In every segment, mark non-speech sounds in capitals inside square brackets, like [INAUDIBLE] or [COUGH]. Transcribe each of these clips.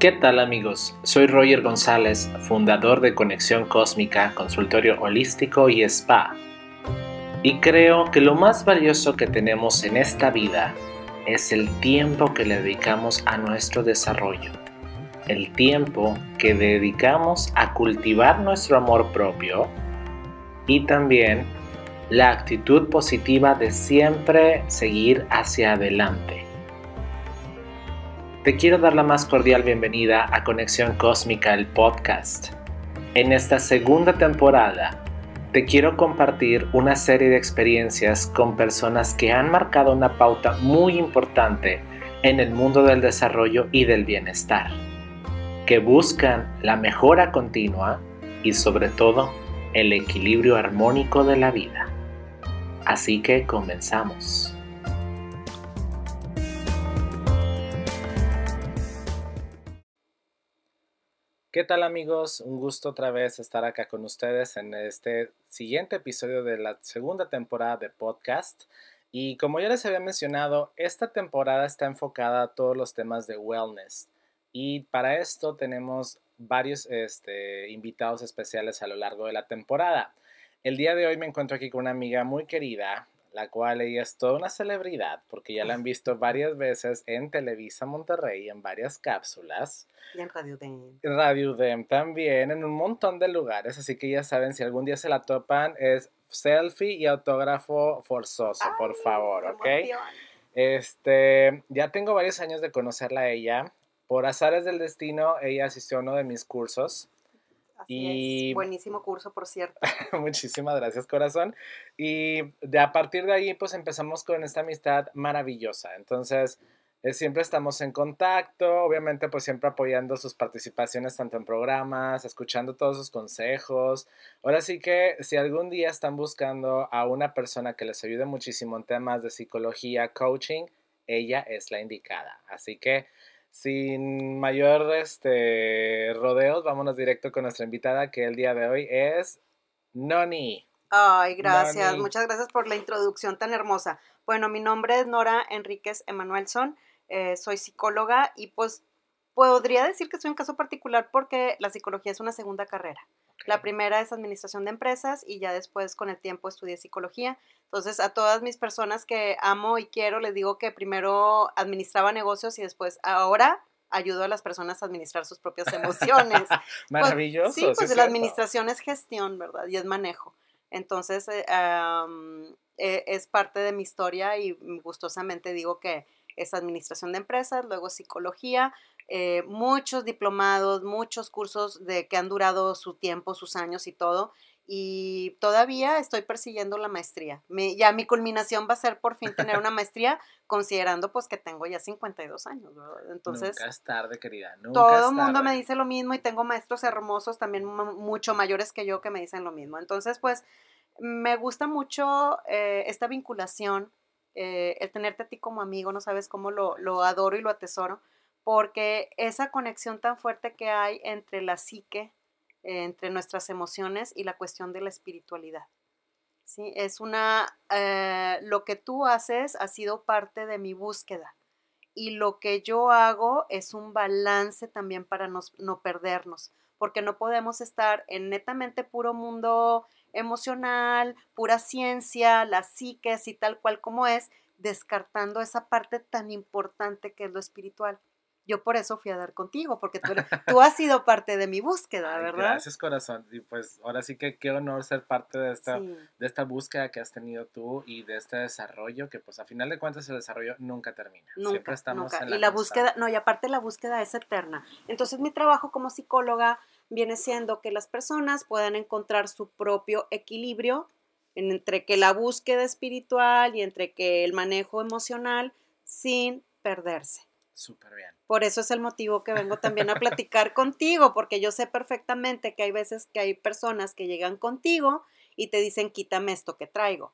¿Qué tal amigos? Soy Roger González, fundador de Conexión Cósmica, consultorio holístico y spa. Y creo que lo más valioso que tenemos en esta vida es el tiempo que le dedicamos a nuestro desarrollo. El tiempo que dedicamos a cultivar nuestro amor propio y también la actitud positiva de siempre seguir hacia adelante. Te quiero dar la más cordial bienvenida a Conexión Cósmica, el podcast. En esta segunda temporada, te quiero compartir una serie de experiencias con personas que han marcado una pauta muy importante en el mundo del desarrollo y del bienestar, que buscan la mejora continua y sobre todo el equilibrio armónico de la vida. Así que comenzamos. ¿Qué tal amigos? Un gusto otra vez estar acá con ustedes en este siguiente episodio de la segunda temporada de podcast. Y como ya les había mencionado, esta temporada está enfocada a todos los temas de wellness. Y para esto tenemos varios este, invitados especiales a lo largo de la temporada. El día de hoy me encuentro aquí con una amiga muy querida, la cual ella es toda una celebridad porque ya la han visto varias veces en Televisa Monterrey, en varias cápsulas. Y en Radio Dem. Radio Dem también, en un montón de lugares, así que ya saben, si algún día se la topan, es selfie y autógrafo forzoso, por favor, ¿ok? Este, ya tengo varios años de conocerla a ella. Por azares del destino, ella asistió a uno de mis cursos y... Buenísimo curso, por cierto. [LAUGHS] Muchísimas gracias, corazón. Y de, a partir de ahí, pues empezamos con esta amistad maravillosa. Entonces, eh, siempre estamos en contacto, obviamente, pues siempre apoyando sus participaciones tanto en programas, escuchando todos sus consejos. Ahora sí que si algún día están buscando a una persona que les ayude muchísimo en temas de psicología, coaching, ella es la indicada. Así que sin mayor este, rodeos, vámonos directo con nuestra invitada que el día de hoy es Noni. Ay, gracias. Muchas gracias por la introducción tan hermosa. Bueno, mi nombre es Nora Enríquez Emanuelson. Eh, soy psicóloga y pues podría decir que soy un caso particular porque la psicología es una segunda carrera. La primera es administración de empresas y ya después con el tiempo estudié psicología. Entonces a todas mis personas que amo y quiero les digo que primero administraba negocios y después ahora ayudo a las personas a administrar sus propias emociones. [LAUGHS] Pues, Maravilloso. sí, pues la administración es gestión, ¿verdad? Y es manejo. Entonces eh, eh, es parte de mi historia y gustosamente digo que es administración de empresas, luego psicología, eh, muchos diplomados, muchos cursos de que han durado su tiempo, sus años y todo. Y todavía estoy persiguiendo la maestría. ya mi culminación va a ser por fin tener [LAUGHS] una maestría, considerando pues que tengo ya 52 años, Entonces... Nunca es tarde, querida. todo el mundo me dice lo mismo y tengo maestros hermosos también mucho mayores que yo que me dicen lo mismo. Entonces pues me gusta mucho eh, esta vinculación, eh, el tenerte a ti como amigo, no sabes cómo lo, lo adoro y lo atesoro porque esa conexión tan fuerte que hay entre la psique, entre nuestras emociones y la cuestión de la espiritualidad. ¿sí? Es una, eh, lo que tú haces ha sido parte de mi búsqueda y lo que yo hago es un balance también para no perdernos, porque no podemos estar en netamente puro mundo emocional, pura ciencia, la psique y tal cual como es, descartando esa parte tan importante que es lo espiritual. Yo por eso fui a dar contigo, porque tú, [LAUGHS] tú has sido parte de mi búsqueda, ¿verdad? Gracias, corazón. Y pues ahora sí que qué honor ser parte de esta, de esta búsqueda que has tenido tú y de este desarrollo, que pues a final de cuentas el desarrollo nunca termina. Nunca, Siempre estamos En la y la búsqueda, no, y aparte la búsqueda es eterna. Entonces mi trabajo como psicóloga viene siendo que las personas puedan encontrar su propio equilibrio entre que la búsqueda espiritual y entre que el manejo emocional sin perderse. Súper bien. Por eso es el motivo que vengo también a platicar contigo, porque yo sé perfectamente que hay veces que hay personas que llegan contigo y te dicen, quítame esto que traigo.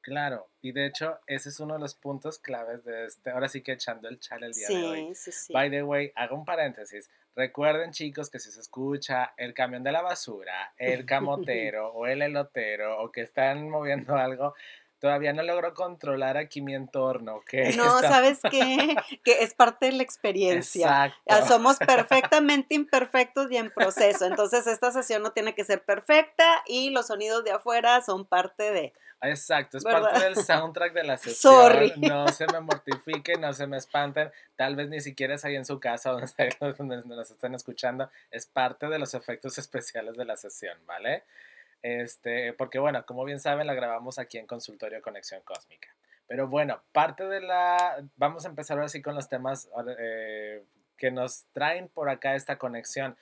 Claro, y de hecho ese es uno de los puntos claves de este, ahora sí que echando el chal el día de hoy. Sí, sí. By the way, hago un paréntesis. Recuerden chicos que si se escucha el camión de la basura, el [LAUGHS] camotero o el elotero o que están moviendo algo, todavía no logro controlar aquí mi entorno, ¿ok? [LAUGHS] No, ¿sabes qué? [LAUGHS] Que es parte de la experiencia. Exacto. Somos perfectamente imperfectos y en proceso. Entonces, esta sesión no tiene que ser perfecta y los sonidos de afuera son parte de. Exacto, es parte del soundtrack de la [LAUGHS] sesión. Sorry. No se me mortifiquen, no se me espanten. Tal vez ni siquiera es ahí en su casa donde, donde nos estén escuchando. Es parte de los efectos especiales de la sesión, ¿vale? Este, porque bueno, como bien saben, la grabamos aquí en Consultorio Conexión Cósmica. Pero bueno, parte de la... Vamos a empezar ahora sí con los temas eh, que nos traen por acá esta conexión.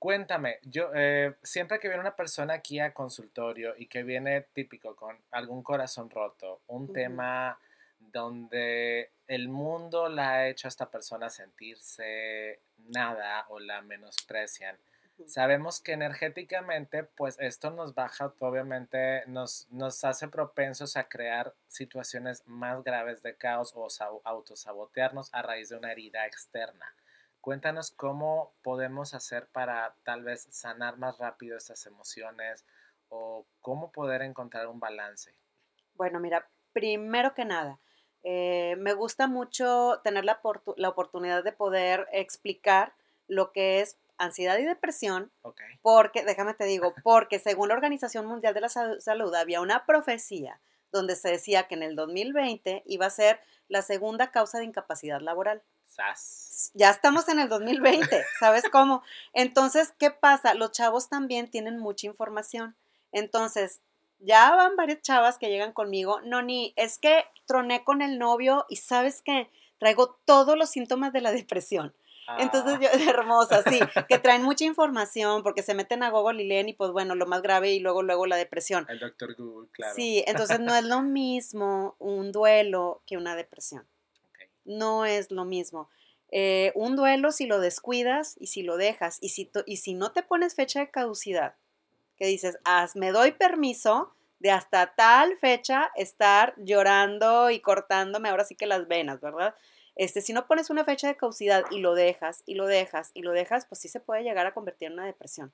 Cuéntame, yo eh, siempre que viene una persona aquí a consultorio y que viene típico con algún corazón roto, un tema donde el mundo la ha hecho a esta persona sentirse nada o la menosprecian, Sabemos que energéticamente, pues esto nos baja, obviamente nos, nos hace propensos a crear situaciones más graves de caos o autosabotearnos a raíz de una herida externa. Cuéntanos cómo podemos hacer para tal vez sanar más rápido estas emociones o cómo poder encontrar un balance. Bueno, mira, primero que nada, eh, me gusta mucho tener la, la oportunidad de poder explicar lo que es ansiedad y depresión, porque, déjame te digo, porque según la Organización Mundial de la Salud había una profecía donde se decía que en el 2020 iba a ser la segunda causa de incapacidad laboral. Ya estamos en el 2020, ¿sabes cómo? Entonces, ¿qué pasa? Los chavos también tienen mucha información. Entonces, ya van varias chavas que llegan conmigo, no, ni es que troné con el novio y sabes que traigo todos los síntomas de la [LAUGHS] depresión. Entonces, ah. yo, [LAUGHS] hermosa, sí, que traen mucha información porque se meten a Google y leen y pues bueno, lo más grave y luego, luego la depresión. El doctor Google, claro. Sí, entonces no es [LAUGHS] lo mismo un duelo que una depresión. No es lo mismo. Eh, un duelo si lo descuidas y si lo dejas y si, y si no te pones fecha de caducidad, que dices, me doy permiso de hasta tal fecha estar llorando y cortándome ahora sí que las venas, ¿verdad? Este, si no pones una fecha de causidad y lo dejas, y lo dejas, y lo dejas, pues sí se puede llegar a convertir en una depresión.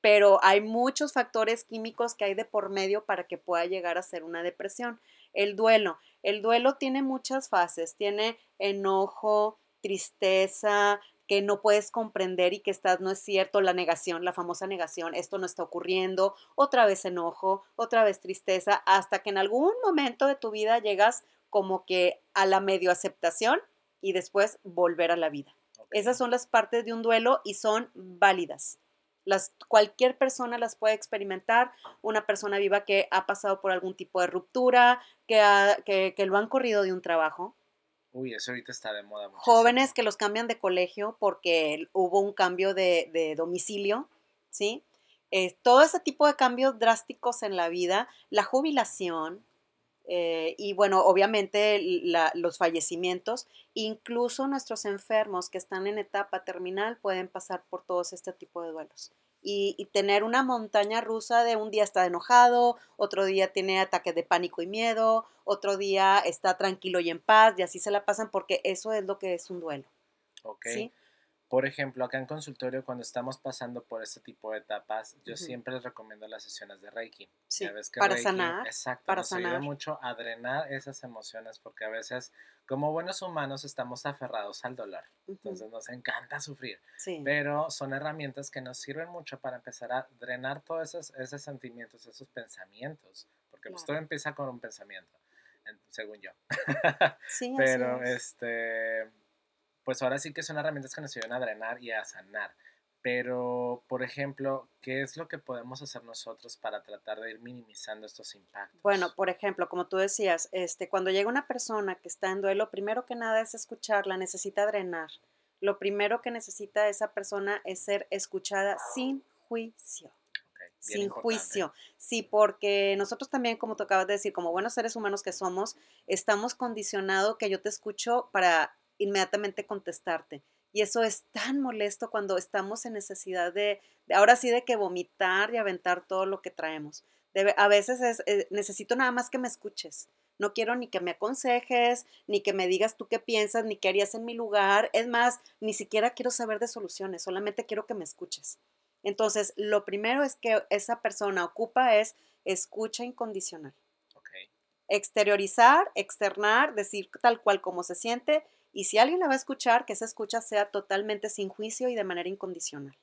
Pero hay muchos factores químicos que hay de por medio para que pueda llegar a ser una depresión. El duelo. El duelo tiene muchas fases. Tiene enojo, tristeza, que no puedes comprender y que estás, no es cierto, la negación, la famosa negación, esto no está ocurriendo, otra vez enojo, otra vez tristeza, hasta que en algún momento de tu vida llegas como que a la medio aceptación y después volver a la vida. Esas son las partes de un duelo y son válidas. Las, cualquier persona las puede experimentar, una persona viva que ha pasado por algún tipo de ruptura, que, que, lo han corrido de un trabajo. Uy, eso ahorita está de moda. Jóvenes que los cambian de colegio porque hubo un cambio de, domicilio, ¿sí? Eh, todo ese tipo de cambios drásticos en la vida, la jubilación, eh, y bueno, obviamente los fallecimientos, incluso nuestros enfermos que están en etapa terminal pueden pasar por todos este tipo de duelos. Y, tener una montaña rusa de un día está enojado, otro día tiene ataques de pánico y miedo, otro día está tranquilo y en paz, y así se la pasan porque eso es lo que es un duelo. Ok. Por ejemplo, acá en consultorio, cuando estamos pasando por este tipo de etapas, yo siempre les recomiendo las sesiones de Reiki. Sí, para sanar. Exacto, para nos sanar. ayuda mucho a drenar esas emociones porque a veces, como buenos humanos, estamos aferrados al dolor. Entonces nos encanta sufrir. Sí. Pero son herramientas que nos sirven mucho para empezar a drenar todos esos, esos sentimientos, esos pensamientos. Porque pues todo empieza con un pensamiento, según yo. Sí, [LAUGHS] Pero así es. este pues ahora sí que son herramientas que nos ayudan a drenar y a sanar. Pero, por ejemplo, ¿qué es lo que podemos hacer nosotros para tratar de ir minimizando estos impactos? Bueno, por ejemplo, como tú decías, este, cuando llega una persona que está en duelo, primero que nada es escucharla, necesita drenar. Lo primero que necesita esa persona es ser escuchada sin juicio. sin juicio. Sí, porque nosotros también, como tú acabas de decir, como buenos seres humanos que somos, estamos condicionados que yo te escucho para inmediatamente contestarte. Y eso es tan molesto cuando estamos en necesidad de, ahora sí, de que vomitar y aventar todo lo que traemos. a veces es, eh, necesito nada más que me escuches. No quiero ni que me aconsejes, ni que me digas tú qué piensas, ni qué harías en mi lugar. Es más, ni siquiera quiero saber de soluciones, solamente quiero que me escuches. Entonces, lo primero es que esa persona ocupa es escucha incondicional. exteriorizar, externar, decir tal cual como se siente y si alguien la va a escuchar, que esa escucha sea totalmente sin juicio y de manera incondicional.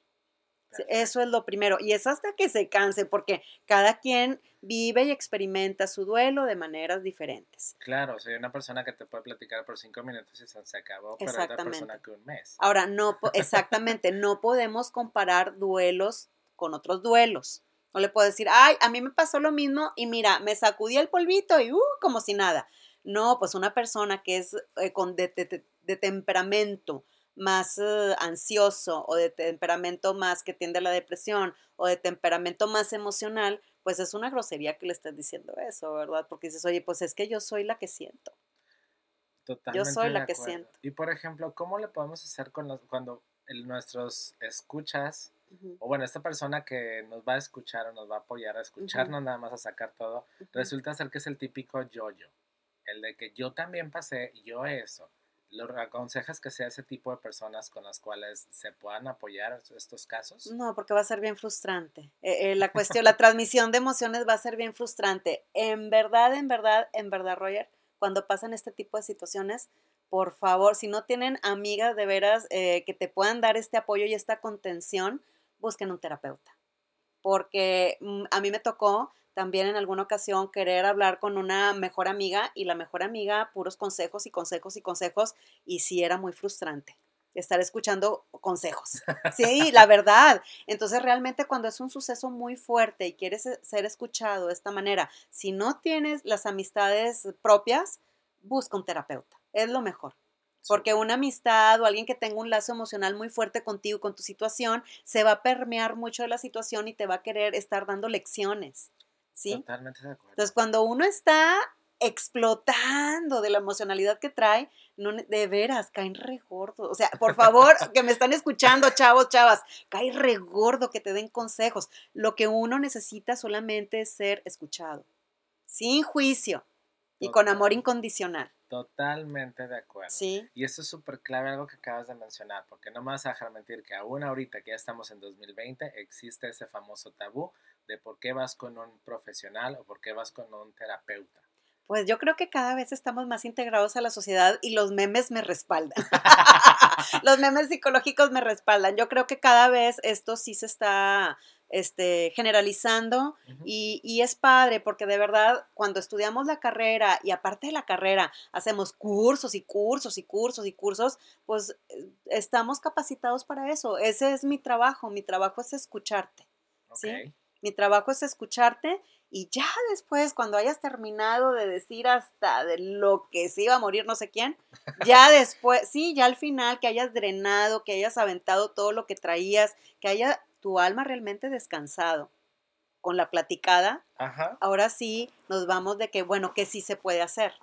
Eso es lo primero. Y es hasta que se canse, porque cada quien vive y experimenta su duelo de maneras diferentes. Claro, soy una persona que te puede platicar por cinco minutos y se acabó, pero otra persona que un mes. Ahora, no, [LAUGHS] exactamente, no podemos comparar duelos con otros duelos. No le puedo decir, ay, a mí me pasó lo mismo y mira, me sacudí el polvito y uh, como si nada. No, pues una persona que es eh, con de, temperamento más eh, ansioso o de temperamento más que tiende a la depresión o de temperamento más emocional, pues es una grosería que le estés diciendo eso, ¿verdad? Porque dices, oye, pues es que yo soy la que siento. Totalmente yo soy la que siento. Y por ejemplo, ¿cómo le podemos hacer con los, cuando nuestros escuchas, o bueno, esta persona que nos va a escuchar o nos va a apoyar a escucharnos nada más a sacar todo, resulta ser que es el típico yo-yo, el de que yo también pasé, yo eso. ¿Lo aconsejas que sea ese tipo de personas con las cuales se puedan apoyar estos casos? No, porque va a ser bien frustrante. Eh, eh, la cuestión, la [LAUGHS] transmisión de emociones va a ser bien frustrante. En verdad, en verdad, en verdad, Roger, cuando pasan este tipo de situaciones, por favor, si no tienen amigas de veras eh, que te puedan dar este apoyo y esta contención, busquen un terapeuta. Porque mm, a mí me tocó también en alguna ocasión querer hablar con una mejor amiga y la mejor amiga puros consejos y consejos y consejos y sí era muy frustrante estar escuchando consejos. Sí, la verdad. Entonces realmente cuando es un suceso muy fuerte y quieres e, ser escuchado de esta manera, si no tienes las amistades propias, busca un terapeuta. Es lo mejor. Porque una amistad o alguien que tenga un lazo emocional muy fuerte contigo, con tu situación, se va a permear mucho de la situación y te va a querer estar dando lecciones. ¿Sí? Totalmente de acuerdo. Entonces, cuando uno está explotando de la emocionalidad que trae, no, de veras, caen re gordo. O sea, por favor, [LAUGHS] que me están escuchando, chavos, chavas, cae re gordo que te den consejos. Lo que uno necesita solamente es ser escuchado, sin juicio y con amor incondicional. Totalmente de acuerdo. Sí. Y eso es súper clave, algo que acabas de mencionar, porque no me vas a dejar mentir que aún ahorita que ya estamos en 2020, existe ese famoso tabú de por qué vas con un profesional o por qué vas con un terapeuta. Pues yo creo que cada vez estamos más integrados a la sociedad y los memes me respaldan. [LAUGHS] los memes psicológicos me respaldan. Yo creo que cada vez esto sí se está este, generalizando y, y, es padre porque de verdad cuando estudiamos la carrera y aparte de la carrera hacemos cursos y cursos y cursos y cursos, pues eh, estamos capacitados para eso. Ese es mi trabajo, mi trabajo es escucharte. ¿sí? Mi trabajo es escucharte y ya después, cuando hayas terminado de decir hasta de lo que se iba a morir no sé quién, ya [LAUGHS] después, sí, ya al final que hayas drenado, que hayas aventado todo lo que traías, que haya tu alma realmente descansado con la platicada, ahora sí nos vamos de que, bueno, que sí se puede hacer.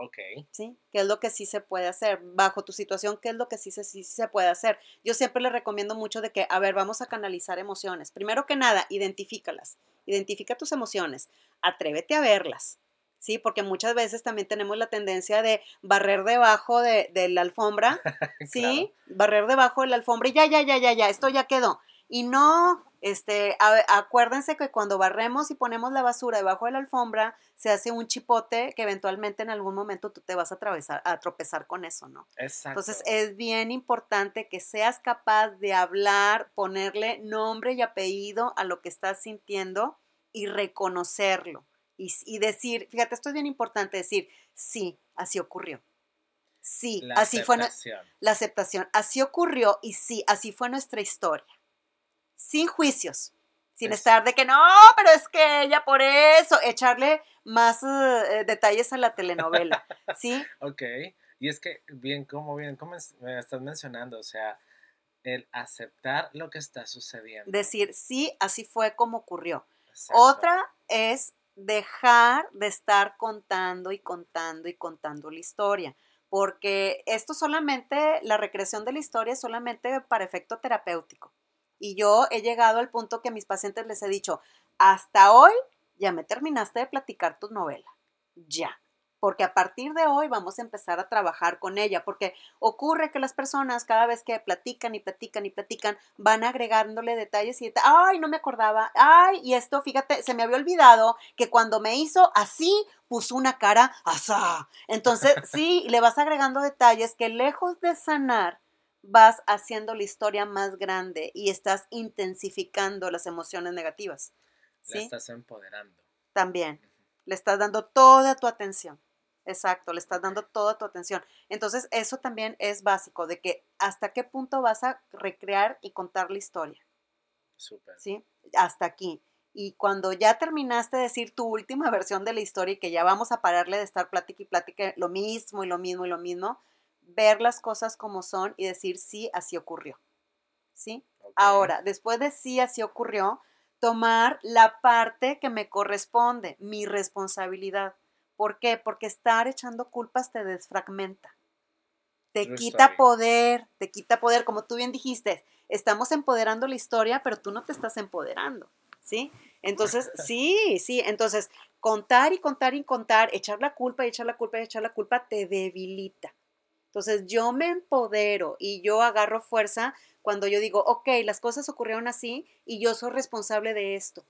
Ok. ¿Sí? ¿Qué es lo que sí se puede hacer? Bajo tu situación, ¿qué es lo que sí se, sí se puede hacer? Yo siempre le recomiendo mucho de que, a ver, vamos a canalizar emociones. Primero que nada, identifícalas. Identifica tus emociones. Atrévete a verlas. ¿sí? Porque muchas veces también tenemos la tendencia de barrer debajo de, la alfombra, [LAUGHS] ¿sí? Barrer debajo de la alfombra y ya, ya, ya, ya, ya, esto ya quedó. Y no, este, acuérdense que cuando barremos y ponemos la basura debajo de la alfombra, se hace un chipote que eventualmente en algún momento tú te vas a, atravesar, a tropezar con eso, ¿no? Exacto. Entonces es bien importante que seas capaz de hablar, ponerle nombre y apellido a lo que estás sintiendo y reconocerlo. Y, y decir, fíjate, esto es bien importante decir, sí, así ocurrió. Sí, así fue la aceptación. Así ocurrió y sí, así fue nuestra historia sin juicios, sin estar de que no, pero es que ella por eso, echarle más eh, detalles a la telenovela, [LAUGHS] ¿sí? ok, y es que bien, como bien, como me estás mencionando, o sea, el aceptar lo que está sucediendo. Decir, sí, así fue como ocurrió. Otra es dejar de estar contando y contando y contando la historia, porque esto solamente, la recreación de la historia es solamente para efecto terapéutico. Y yo he llegado al punto que a mis pacientes les he dicho, hasta hoy ya me terminaste de platicar tu novela. Ya. porque a partir de hoy vamos a empezar a trabajar con ella, porque ocurre que las personas cada vez que platican y platican y platican van agregándole detalles y ay, no me acordaba, ay, y esto, fíjate, se me había olvidado que cuando me hizo así, puso una cara asá. Entonces, sí, le vas agregando detalles que lejos de sanar, vas haciendo la historia más grande y estás intensificando las emociones negativas. ¿sí? La estás empoderando. También. Le estás dando toda tu atención. Exacto, le estás dando toda tu atención. Entonces, eso también es básico, de que hasta qué punto vas a recrear y contar la historia. Súper. ¿Sí? Hasta aquí. Y cuando ya terminaste de decir tu última [LAUGHS] versión de la historia y que ya vamos a pararle de estar plática y plática lo mismo y lo mismo y lo mismo, ver las cosas como son y decir sí, así ocurrió. ¿Sí? Ahora, después de sí, así ocurrió, tomar la parte que me corresponde, mi responsabilidad. ¿Por qué? Porque estar echando culpas te desfragmenta. Te quita poder, te quita poder, como tú bien dijiste, estamos empoderando la historia, pero tú no te estás empoderando, ¿sí? Entonces, [LAUGHS] sí, sí, entonces contar y contar y contar, echar la culpa y echar la culpa y echar la culpa te debilita. Entonces yo me empodero y yo agarro fuerza cuando yo digo, ok, las cosas ocurrieron así y yo soy responsable de esto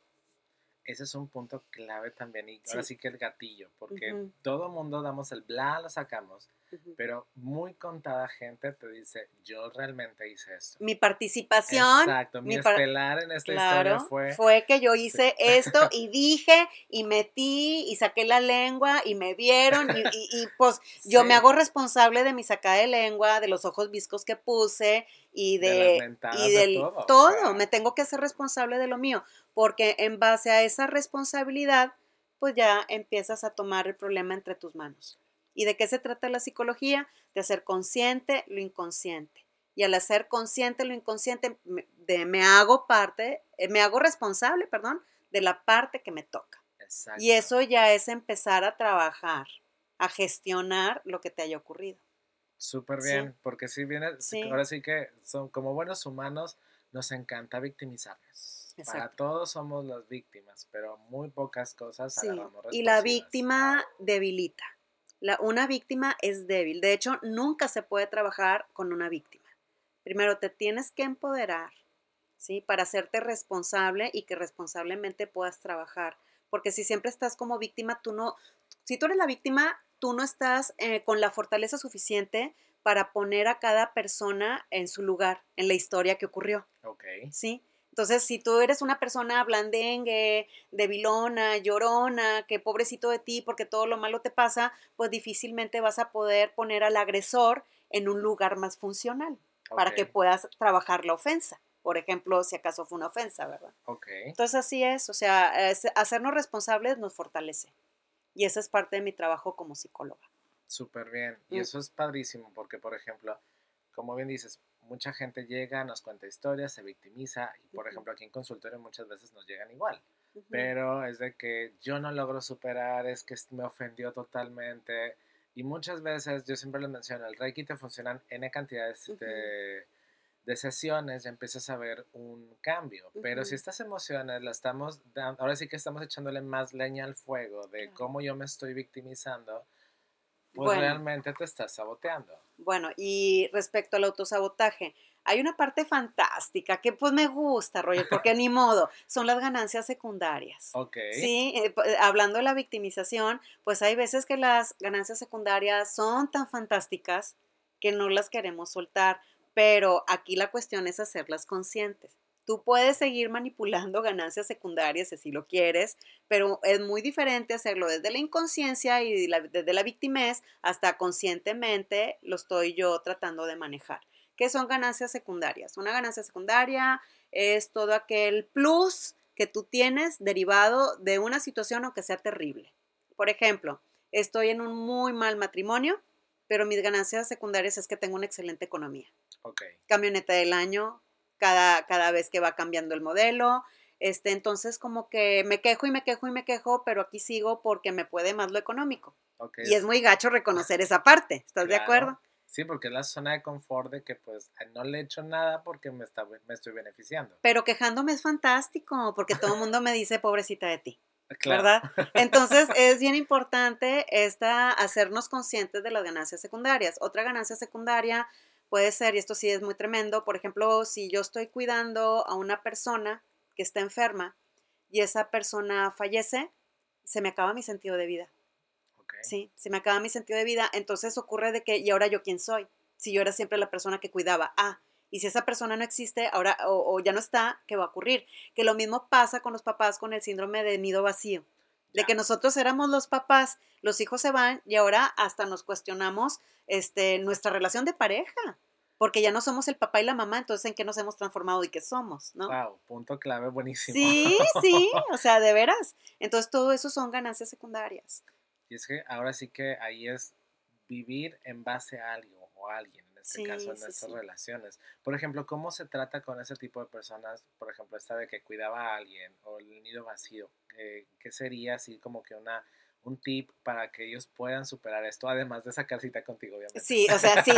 ese es un punto clave también. Y ahora sí que el gatillo, porque todo mundo damos el bla, lo sacamos, pero muy contada gente te dice, yo realmente hice esto. Mi participación. Exacto, mi, estelar en esta historia fue. Fue que yo hice esto y dije y metí y saqué la lengua y me vieron y, pues [LAUGHS] yo me hago responsable de mi sacada de lengua, de los ojos viscos que puse y de, y del todo, me tengo que hacer responsable de lo mío, porque en base a esa responsabilidad, pues ya empiezas a tomar el problema entre tus manos. ¿Y de qué se trata la psicología? De hacer consciente lo inconsciente. Y al hacer consciente lo inconsciente, me, de, me hago parte, eh, me hago responsable, perdón, de la parte que me toca. Y eso ya es empezar a trabajar, a gestionar lo que te haya ocurrido. Súper bien, porque si viene, ahora sí que son como buenos humanos, nos encanta victimizarnos. Para todos somos las víctimas, pero muy pocas cosas sí. Y la víctima debilita. La, una víctima es débil. De hecho, nunca se puede trabajar con una víctima. Primero te tienes que empoderar, ¿sí? Para hacerte responsable y que responsablemente puedas trabajar. Porque si siempre estás como víctima, tú no, si tú eres la víctima, tú no estás eh, con la fortaleza suficiente para poner a cada persona en su lugar, en la historia que ocurrió. Ok. ¿Sí? Entonces, si tú eres una persona blandengue, debilona, llorona, que pobrecito de ti porque todo lo malo te pasa, pues difícilmente vas a poder poner al agresor en un lugar más funcional para que puedas trabajar la ofensa. Por ejemplo, si acaso fue una ofensa, ¿verdad? Ok. Entonces, así es. O sea, hacernos responsables nos fortalece. Y esa es parte de mi trabajo como psicóloga. Súper bien. Y mm. eso es padrísimo porque, por ejemplo, como bien dices, mucha gente llega, nos cuenta historias, se victimiza y, por ejemplo, aquí en consultorio muchas veces nos llegan igual. Pero es de que yo no logro superar, es que me ofendió totalmente. Y muchas veces, yo siempre les menciono, el Reiki te funcionan N cantidades de de sesiones ya empiezas a ver un cambio. Pero si estas emociones las estamos dando, ahora sí que estamos echándole más leña al fuego de cómo yo me estoy victimizando, pues realmente te estás saboteando. Bueno, y respecto al autosabotaje, hay una parte fantástica que pues me gusta, Roger, porque ni modo, son las ganancias secundarias. Ok. Sí, eh, eh, hablando de la victimización, pues hay veces que las ganancias secundarias son tan fantásticas que no las queremos soltar pero aquí la cuestión es hacerlas conscientes. Tú puedes seguir manipulando ganancias secundarias si lo quieres, pero es muy diferente hacerlo desde la inconsciencia y desde la victimez hasta conscientemente lo estoy yo tratando de manejar. ¿Qué son ganancias secundarias? Una ganancia secundaria es todo aquel plus que tú tienes derivado de una situación aunque sea terrible. Por ejemplo, estoy en un muy mal matrimonio, pero mis ganancias secundarias es que tengo una excelente economía. Camioneta del año, cada, cada vez que va cambiando el modelo. Este, entonces como que me quejo y me quejo y me quejo, pero aquí sigo porque me puede más lo económico. Y es muy gacho reconocer esa [LAUGHS] parte, ¿estás de acuerdo? Sí, porque es la zona de confort de que pues no le he hecho nada porque me, está, me estoy beneficiando. Pero quejándome es fantástico, porque todo el mundo me dice pobrecita de ti. [LAUGHS] ¿verdad? [LAUGHS] Entonces es bien importante esta, hacernos conscientes de las ganancias secundarias. Otra ganancia secundaria puede ser, y esto sí es muy tremendo, por ejemplo, si yo estoy cuidando a una persona que está enferma y esa persona fallece, se me acaba mi sentido de vida. Sí, se me acaba mi sentido de vida. Entonces ocurre de que, ¿y ahora yo quién soy? Si yo era siempre la persona que cuidaba. Ah, y si esa persona no existe, ahora o, ya no está, ¿qué va a ocurrir? Que lo mismo pasa con los papás con el síndrome de nido vacío. De que nosotros éramos los papás, los hijos se van y ahora hasta nos cuestionamos este, nuestra relación de pareja porque ya no somos el papá y la mamá, entonces en qué nos hemos transformado y qué somos, ¿no? Wow, punto clave, buenísimo. Sí, [LAUGHS] sí, o sea, de veras. Entonces todo eso son ganancias secundarias. Y es que ahora sí que ahí es vivir en base a algo o a alguien, en este caso, en estas relaciones. Por ejemplo, ¿cómo se trata con ese tipo de personas? Por ejemplo, esta de que cuidaba a alguien o el nido vacío. ¿Qué sería así como que una un tip para que ellos puedan superar esto, además de sacar cita contigo, obviamente. Sí, o sea, sí,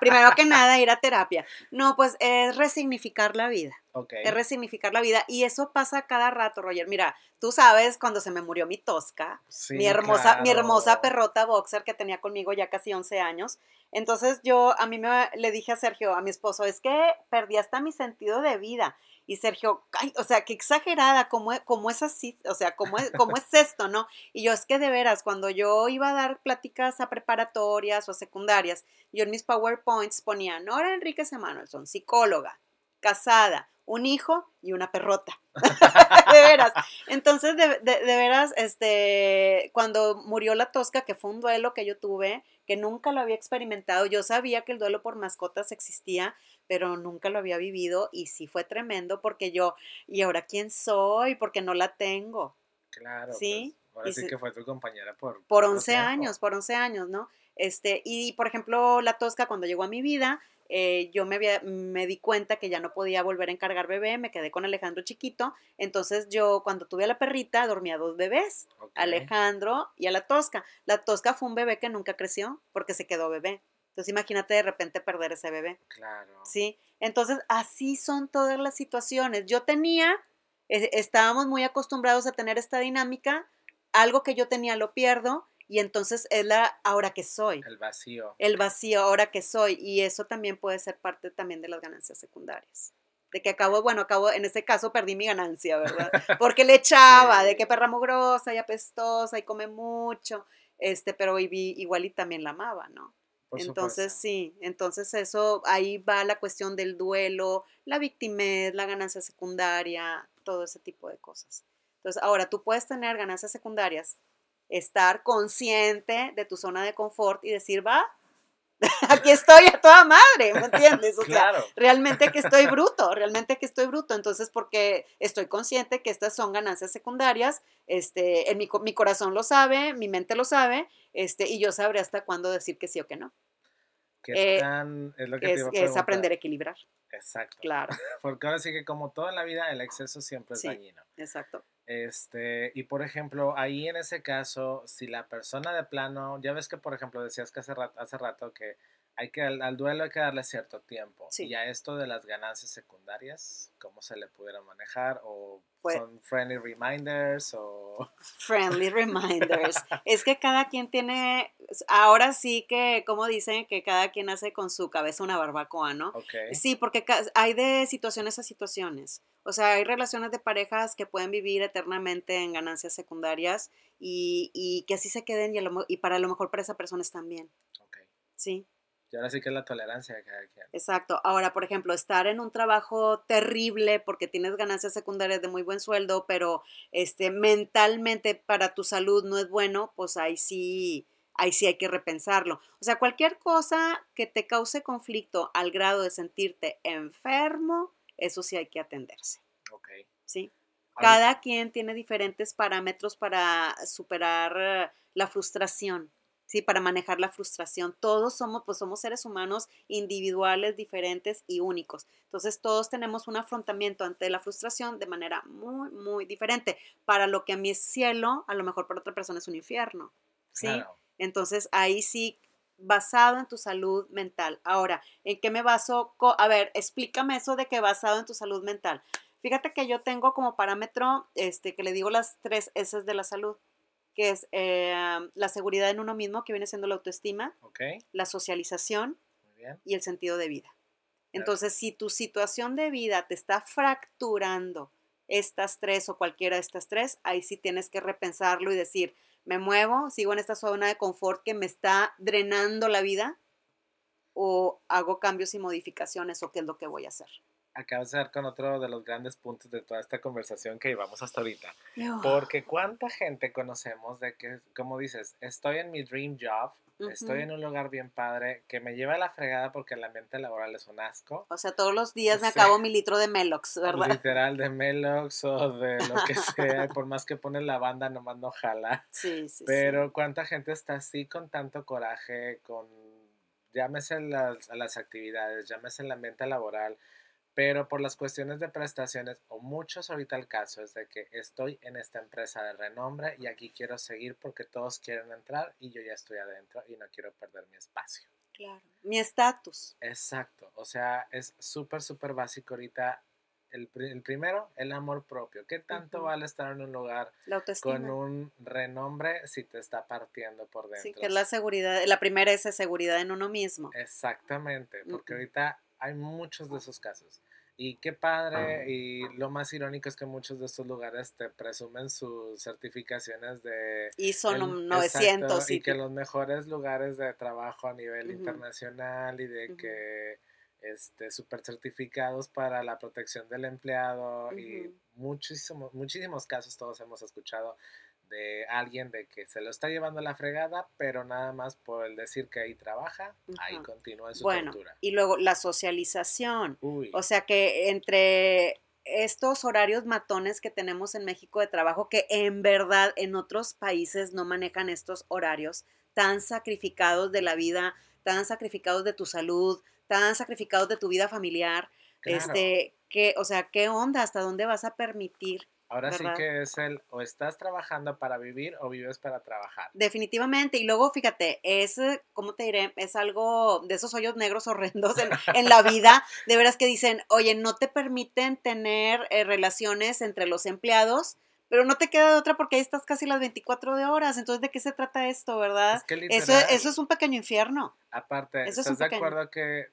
primero que nada ir a terapia. No, pues es resignificar la vida. Okay. Es resignificar la vida y eso pasa cada rato, Roger. Mira, tú sabes cuando se me murió mi tosca, mi hermosa, mi hermosa perrota boxer que tenía conmigo ya casi 11 años. Entonces yo a mí me le dije a Sergio, a mi esposo, es que perdí hasta mi sentido de vida. Y Sergio, o sea, qué exagerada, ¿cómo, cómo es así? O sea, ¿cómo es, ¿cómo es esto, no? Y yo, es que de veras, cuando yo iba a dar pláticas a preparatorias o secundarias, yo en mis PowerPoints ponía Nora Enrique Emanuelson, psicóloga, casada, un hijo y una perrota. [LAUGHS] de veras. Entonces, de, de, veras, este, cuando murió la tosca, que fue un duelo que yo tuve, que nunca lo había experimentado, yo sabía que el duelo por mascotas existía, pero nunca lo había vivido y sí fue tremendo porque yo, ¿y ahora quién soy? Porque no la tengo. Claro. Sí. Pues, ahora sí que fue tu compañera por... Por 11 años, por 11 años, ¿no? Este, y por ejemplo, la tosca cuando llegó a mi vida, eh, yo me, me di cuenta que ya no podía volver a encargar bebé, me quedé con Alejandro chiquito, entonces yo cuando tuve a la perrita dormía dos bebés, Alejandro y a la tosca. La tosca fue un bebé que nunca creció porque se quedó bebé. Entonces imagínate de repente perder ese bebé. Claro. Sí. Entonces así son todas las situaciones. Yo tenía, eh, estábamos muy acostumbrados a tener esta dinámica, algo que yo tenía lo pierdo y entonces es la ahora que soy. El vacío. El vacío ahora que soy y eso también puede ser parte también de las ganancias secundarias. De que acabo, bueno, acabo, en ese caso perdí mi ganancia, ¿verdad? [LAUGHS] Porque le echaba, de que perra mugrosa y apestosa y come mucho, este, pero igual y también la amaba, ¿no? entonces sí, entonces eso, ahí va la cuestión del duelo, la victimez, la ganancia secundaria, todo ese tipo de cosas. Entonces, ahora tú puedes tener ganancias secundarias, estar consciente de tu zona de confort y decir, va, [LAUGHS] aquí estoy a toda madre, ¿me entiendes? O sea, realmente que estoy [LAUGHS] bruto, realmente que estoy bruto. Entonces, porque estoy consciente que estas son ganancias secundarias, este, en mi, mi corazón lo sabe, mi mente lo sabe, este, y yo sabré hasta cuándo decir que sí o que no. Que eh, es, lo que es aprender a equilibrar. Exacto. Claro. [LAUGHS] Porque ahora sí que como todo en la vida, el exceso siempre es dañino. Exacto. Este, y por ejemplo, ahí en ese caso, si la persona de plano, ya ves que por ejemplo decías que hace rato, hace rato que hay que al, duelo hay que darle cierto tiempo. Y a esto de las ganancias secundarias, ¿cómo se le pudiera manejar? ¿O pues son friendly reminders? O... [LAUGHS] Friendly reminders. es que cada quien tiene, ahora sí que, como dicen, que cada quien hace con su cabeza una barbacoa, ¿no? Sí, porque hay de situaciones a situaciones. O sea, hay relaciones de parejas que pueden vivir eternamente en ganancias secundarias y, y que así se queden y, y, para lo mejor para esa persona están bien. Okay. Sí. Y ahora sí que es la tolerancia de cada quien. Exacto. Ahora, por ejemplo, estar en un trabajo terrible porque tienes ganancias secundarias de muy buen sueldo, pero este mentalmente para tu salud no es bueno, pues ahí sí, ahí sí hay que repensarlo. O sea, cualquier cosa que te cause conflicto al grado de sentirte enfermo, eso sí hay que atenderse. Ok. Sí. Cada quien tiene diferentes parámetros para superar la frustración, ¿sí? Para manejar la frustración. Todos somos, pues somos seres humanos individuales, diferentes y únicos. Entonces, todos tenemos un afrontamiento ante la frustración de manera muy, muy diferente. Para lo que a mí es cielo, a lo mejor para otra persona es un infierno, ¿sí? Entonces, ahí sí basado en tu salud mental. Ahora, ¿en qué me baso? A ver, explícame eso de que basado en tu salud mental. Fíjate que yo tengo como parámetro, este, que le digo las tres S de la salud, que es eh, la seguridad en uno mismo, que viene siendo la autoestima, la socialización y el sentido de vida. Entonces, si tu situación de vida te está fracturando estas tres o cualquiera de estas tres, ahí sí tienes que repensarlo y decir, me muevo, sigo en esta zona de confort que me está drenando la vida o hago cambios y modificaciones o qué es lo que voy a hacer. Acabas de dar con otro de los grandes puntos de toda esta conversación que llevamos hasta ahorita. Porque cuánta gente conocemos de que, como dices, estoy en mi dream job, estoy Ujú. en un lugar bien padre, que me lleva a la fregada porque el ambiente laboral es un asco. O sea, todos los días me Sí. acabo mi litro de Melox, ¿verdad? Literal de Melox o de lo que [LAUGHS] sea, por más que pones la banda, nomás no jala. Sí, sí, Pero sí. cuánta gente está así con tanto coraje, con, llámese las, a las actividades, llámese el ambiente laboral, pero por las cuestiones de prestaciones, o muchos ahorita el caso es de que estoy en esta empresa de renombre y aquí quiero seguir porque todos quieren entrar y yo ya estoy adentro y no quiero perder mi espacio. Claro. Mi estatus. Exacto, o sea, es súper, súper básico ahorita. El, el primero, el amor propio. ¿Qué tanto vale estar en un lugar con un renombre si te está partiendo por dentro? Sí, que es la seguridad. La primera es seguridad en uno mismo. Exactamente, porque ahorita hay muchos de esos casos. Y qué padre, y lo más irónico es que muchos de estos lugares te presumen sus certificaciones de... Y son el- 900 exacto, y, y que los mejores lugares de trabajo a nivel internacional y de que este super certificados para la protección del empleado y muchísimos muchísimos casos todos hemos escuchado de alguien de que se lo está llevando a la fregada, pero nada más por el decir que ahí trabaja, ahí continúa en su Bueno, tortura. y luego la socialización. Uy, O sea que entre estos horarios matones que tenemos en México de trabajo, que en verdad en otros países no manejan estos horarios tan sacrificados de la vida, tan sacrificados de tu salud, tan sacrificados de tu vida familiar, claro. este, que, o sea, ¿qué onda? ¿Hasta dónde vas a permitir? Ahora sí que es el o estás trabajando para vivir o vives para trabajar. Definitivamente. Y luego, fíjate, es, eh, ¿cómo te diré? Es algo de esos hoyos negros [LAUGHS] horrendos en, en la vida. De veras que dicen, oye, no te permiten tener eh, relaciones entre los empleados, pero no te queda de otra porque ahí estás casi las 24 de horas. Entonces, ¿de qué se trata esto, verdad? Es que Eso, literal, eso es un pequeño infierno. aparte, eso es ¿estás un de pequeño- acuerdo que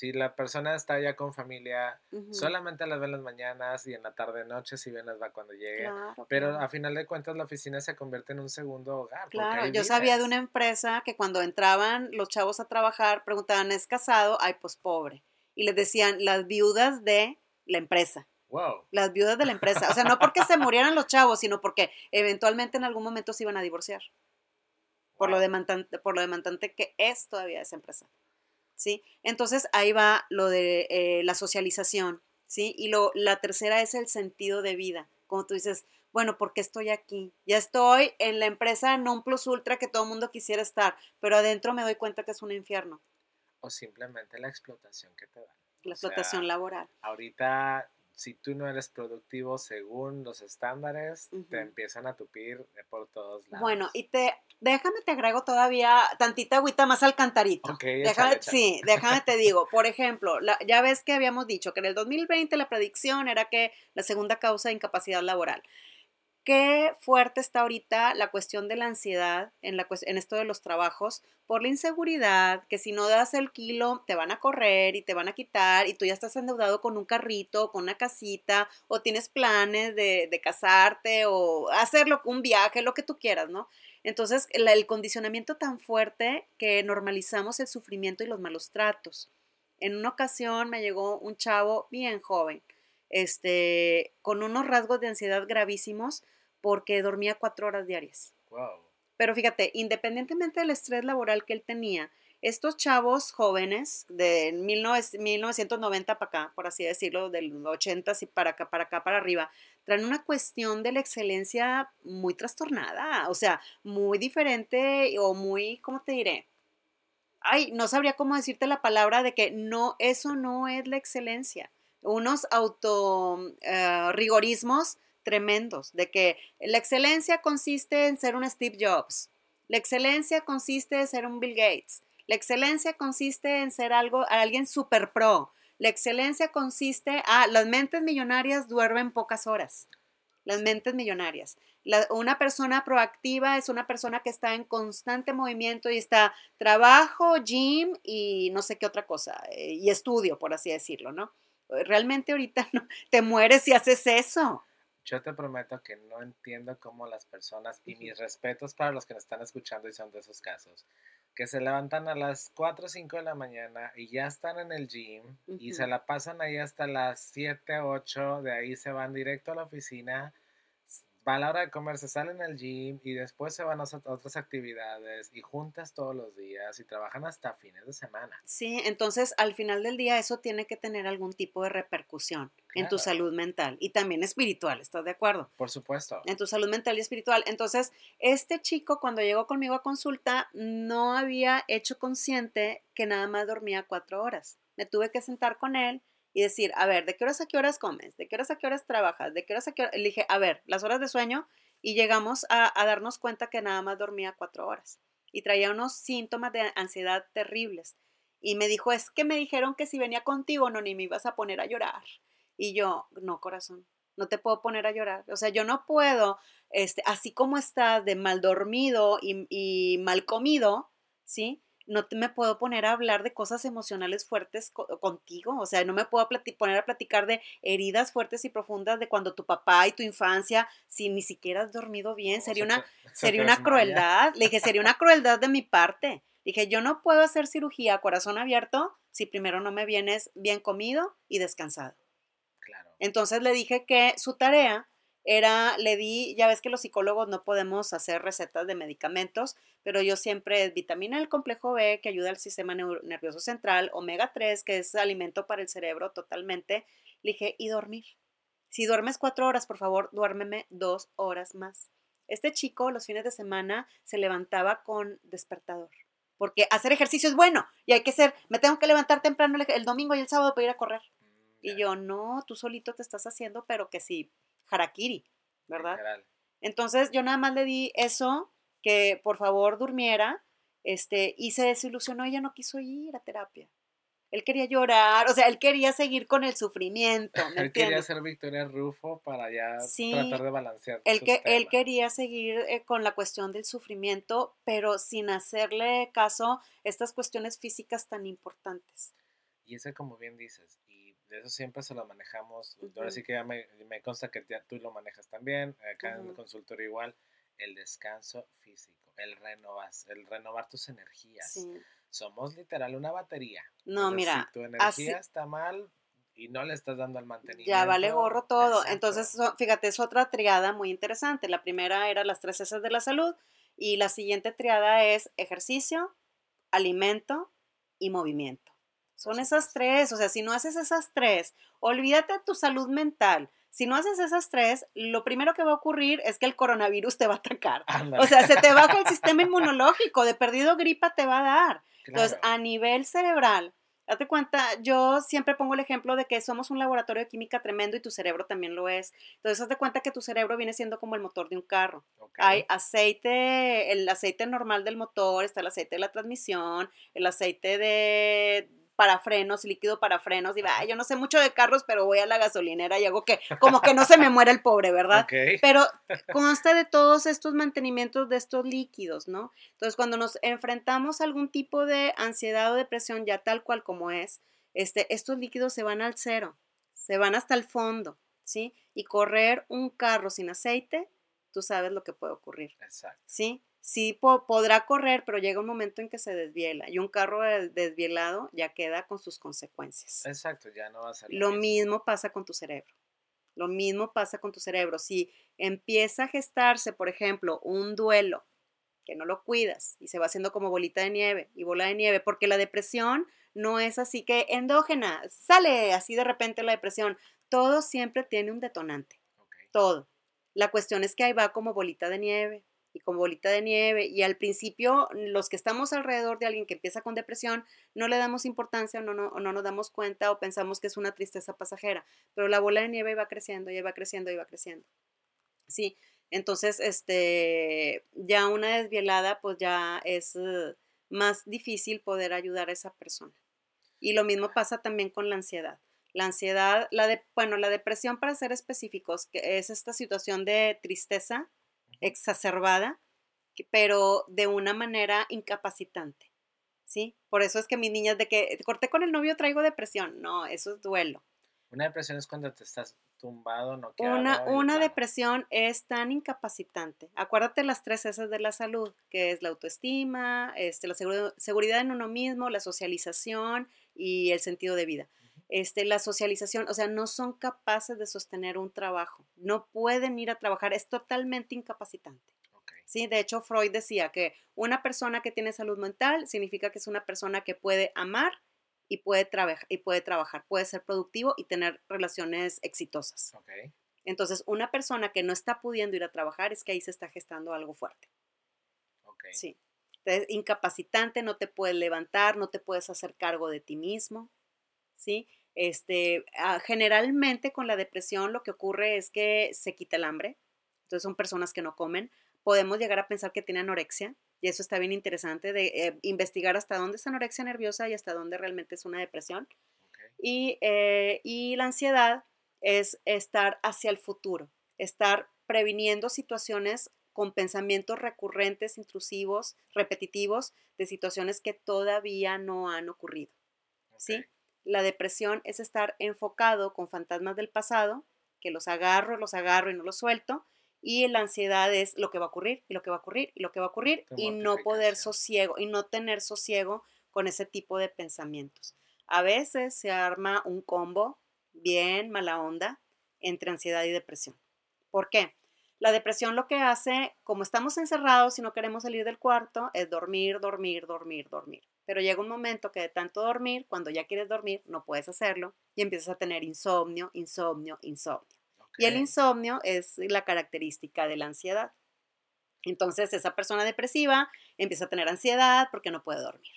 si la persona está ya con familia, solamente las ve en las mañanas y en la tarde noche, si bien las va cuando llegue? Claro, Pero claro. a final de cuentas la oficina se convierte en un segundo hogar. Claro, yo sabía de una empresa que cuando entraban los chavos a trabajar preguntaban, ¿es casado? Ay, pues pobre. Y les decían, las viudas de la empresa. Wow. las viudas de la empresa. O sea, no porque se murieran los chavos, sino porque eventualmente en algún momento se iban a divorciar. Por lo demandante, por lo demandante que es todavía esa empresa. ¿Sí? Entonces ahí va lo de eh, la socialización. ¿Sí? Y lo, la tercera es el sentido de vida. Como tú dices, bueno, ¿por qué estoy aquí? Ya estoy en la empresa non plus ultra que todo el mundo quisiera estar, pero adentro me doy cuenta que es un infierno, O simplemente la explotación que te dan. la O sea, explotación laboral. Ahorita, si tú no eres productivo según los estándares, te empiezan a tupir de por todos lados. Bueno, y te, déjame te agrego todavía tantita agüita más al cantarito. Déjame, échale, échale. sí, déjame te [LAUGHS] digo, por ejemplo, la- ya ves que habíamos dicho que en el 2020 la predicción era que la segunda causa de incapacidad laboral. Qué fuerte está ahorita la cuestión de la ansiedad en, la, en esto de los trabajos por la inseguridad, que si no das el kilo te van a correr y te van a quitar y tú ya estás endeudado con un carrito, con una casita o tienes planes de, casarte o hacerlo, un viaje, lo que tú quieras, ¿no? Entonces, el condicionamiento tan fuerte que normalizamos el sufrimiento y los malos tratos. En una ocasión me llegó un chavo bien joven, este, con unos rasgos de ansiedad gravísimos porque dormía cuatro horas diarias. Wow. Pero fíjate, independientemente del estrés laboral que él tenía, estos chavos jóvenes de 19 1990 para acá, por así decirlo, del 80 y para acá, para acá, para arriba, traen una cuestión de la excelencia muy trastornada, o sea, muy diferente o muy, ¿cómo te diré? Ay, no sabría cómo decirte la palabra de que no, eso no es la excelencia. Unos auto eh, rigorismos tremendos, de que la excelencia consiste en ser un Steve Jobs, la excelencia consiste en ser un Bill Gates, la excelencia consiste en ser algo, alguien super pro. La excelencia consiste, ah, las mentes millonarias duermen pocas horas. Las mentes millonarias. una persona proactiva es una persona que está en constante movimiento y está trabajo, gym y no sé qué otra cosa, eh, y estudio, por así decirlo, ¿no? Realmente ahorita [LAUGHS] no, te mueres si haces eso. Yo te prometo que no entiendo cómo las personas, y mis respetos para los que nos están escuchando y son de esos casos, que se levantan a las 4 o 5 de la mañana y ya están en el gym y se la pasan ahí hasta las 7, 8, de ahí se van directo a la oficina va a la hora de comer, se salen al gym y después se van a otras actividades y juntas todos los días y trabajan hasta fines de semana. Sí, entonces al final del día eso tiene que tener algún tipo de repercusión en tu salud mental y también espiritual, ¿estás de acuerdo? Por supuesto. En tu salud mental y espiritual. Entonces, este chico cuando llegó conmigo a consulta no había hecho consciente que nada más dormía cuatro horas. Me tuve que sentar con él y decir, a ver, ¿de qué horas a qué horas comes? ¿De qué horas a qué horas trabajas? ¿De qué horas a qué horas? Le a ver, las horas de sueño y llegamos a, darnos cuenta que nada más dormía cuatro horas y traía unos síntomas de ansiedad terribles. Y me dijo, es que me dijeron que si venía contigo no ni me ibas a poner a llorar. Y yo, no, corazón, no te puedo poner a llorar. O sea, yo no puedo, este, así como estás de mal dormido y mal comido, ¿sí? No me puedo poner a hablar de cosas emocionales fuertes contigo, o sea, no me puedo poner a platicar de heridas fuertes y profundas de cuando tu papá y tu infancia, si ni siquiera has dormido bien, [LAUGHS] sería una, sería una crueldad, le dije, sería una crueldad de mi parte. Dije, yo no puedo hacer cirugía a corazón abierto si primero no me vienes bien comido y descansado. Claro. Entonces le dije que su tarea era, le di, ya ves que los psicólogos no podemos hacer recetas de medicamentos, pero yo siempre vitamina del complejo B que ayuda al sistema nervioso central, omega 3 que es alimento para el cerebro totalmente. Le dije, y dormir. Si duermes cuatro horas, por favor, duérmeme dos horas más. Este chico los fines de semana se levantaba con despertador, porque hacer ejercicio es bueno y hay que ser, me tengo que levantar temprano el domingo y el sábado para ir a correr. Mm, y yo, no, tú solito te estás haciendo, pero que sí, harakiri, ¿verdad? Entonces yo nada más le di eso, que por favor durmiera, este, y se desilusionó, ella no quiso ir a terapia. Él quería llorar, o sea, él quería seguir con el sufrimiento. [LAUGHS] él quería ser Victoria Rufo para ya tratar de balancear. Él, que, él quería seguir eh, con la cuestión del sufrimiento, pero sin hacerle caso estas cuestiones físicas tan importantes. Y ese, como bien dices, de eso siempre se lo manejamos. Ahora sí que ya me, me consta que tú lo manejas también, acá en el consultorio igual, el descanso físico, el, renovas, el renovar tus energías. Somos literal una batería. No, mira. Si tu energía está mal y no le estás dando al mantenimiento. Ya vale gorro todo. Entonces, fíjate, es otra triada muy interesante. La primera era las tres S de la salud y la siguiente triada es ejercicio, alimento y movimiento. Son esas tres, o sea, si no haces esas tres, olvídate de tu salud mental. Si no haces esas tres, lo primero que va a ocurrir es que el coronavirus te va a atacar. O sea, se te baja el [LAUGHS] sistema inmunológico, de perdido gripa te va a dar. Entonces, a nivel cerebral, date cuenta, yo siempre pongo el ejemplo de que somos un laboratorio de química tremendo y tu cerebro también lo es. Entonces, date cuenta que tu cerebro viene siendo como el motor de un carro. Hay aceite, el aceite normal del motor, está el aceite de la transmisión, el aceite de, para frenos, líquido para frenos, y va, yo no sé mucho de carros, pero voy a la gasolinera y hago que, como que no se me muera el pobre, ¿verdad? Pero [LAUGHS] consta de todos estos mantenimientos de estos líquidos, ¿no? Entonces, cuando nos enfrentamos a algún tipo de ansiedad o depresión, ya tal cual como es, este, estos líquidos se van al cero, se van hasta el fondo, ¿sí? Y correr un carro sin aceite, tú sabes lo que puede ocurrir. Exacto. ¿Sí? Sí podrá correr, pero llega un momento en que se desviela y un carro desvielado ya queda con sus consecuencias. Exacto, ya no va a salir. Lo mismo pasa con tu cerebro. Lo mismo pasa con tu cerebro. Si empieza a gestarse, por ejemplo, un duelo que no lo cuidas y se va haciendo como bolita de nieve y bola de nieve, porque la depresión no es así que endógena, sale así de repente la depresión. Todo siempre tiene un detonante. Todo. La cuestión es que ahí va como bolita de nieve, y con bolita de nieve. Y al principio, los que estamos alrededor de alguien que empieza con depresión, no le damos importancia o no, no, no nos damos cuenta o pensamos que es una tristeza pasajera. Pero la bola de nieve va creciendo, y va creciendo, y va creciendo. Sí, entonces, este, ya una desvielada, pues ya es eh, más difícil poder ayudar a esa persona. Y lo mismo pasa también con la ansiedad. La ansiedad, la de, bueno, la depresión para ser específicos, que es esta situación de tristeza exacerbada, pero de una manera incapacitante. ¿Sí? Por eso es que mis niñas de que corté con el novio traigo depresión. No, eso es duelo. Una depresión es cuando te estás tumbado, no. Una, una depresión es tan incapacitante. Acuérdate las tres S de la salud, que es la autoestima, este, la seguridad en uno mismo, la socialización y el sentido de vida este, la socialización, o sea, no son capaces de sostener un trabajo, no pueden ir a trabajar, es totalmente incapacitante. Sí, de hecho, Freud decía que una persona que tiene salud mental significa que es una persona que puede amar y puede, y puede trabajar, puede ser productivo y tener relaciones exitosas. Entonces, una persona que no está pudiendo ir a trabajar es que ahí se está gestando algo fuerte. Sí. Entonces, incapacitante, no te puedes levantar, no te puedes hacer cargo de ti mismo. ¿Sí? Este, ah, generalmente con la depresión lo que ocurre es que se quita el hambre, entonces son personas que no comen. Podemos llegar a pensar que tiene anorexia y eso está bien interesante de eh, investigar hasta dónde es anorexia nerviosa y hasta dónde realmente es una depresión. Y, eh, y la ansiedad es estar hacia el futuro, estar previniendo situaciones con pensamientos recurrentes, intrusivos, repetitivos, de situaciones que todavía no han ocurrido. ¿Sí? La depresión es estar enfocado con fantasmas del pasado, que los agarro, los agarro y no los suelto. Y la ansiedad es lo que va a ocurrir, y lo que va a ocurrir, y lo que va a ocurrir, y no poder sosiego, y no tener sosiego con ese tipo de pensamientos. A veces se arma un combo bien mala onda entre ansiedad y depresión. ¿Por qué? La depresión lo que hace, como estamos encerrados y no queremos salir del cuarto, es dormir, dormir, dormir, dormir pero llega un momento que de tanto dormir, cuando ya quieres dormir, no puedes hacerlo y empiezas a tener insomnio, insomnio, insomnio. Y el insomnio es la característica de la ansiedad. Entonces esa persona depresiva empieza a tener ansiedad porque no puede dormir.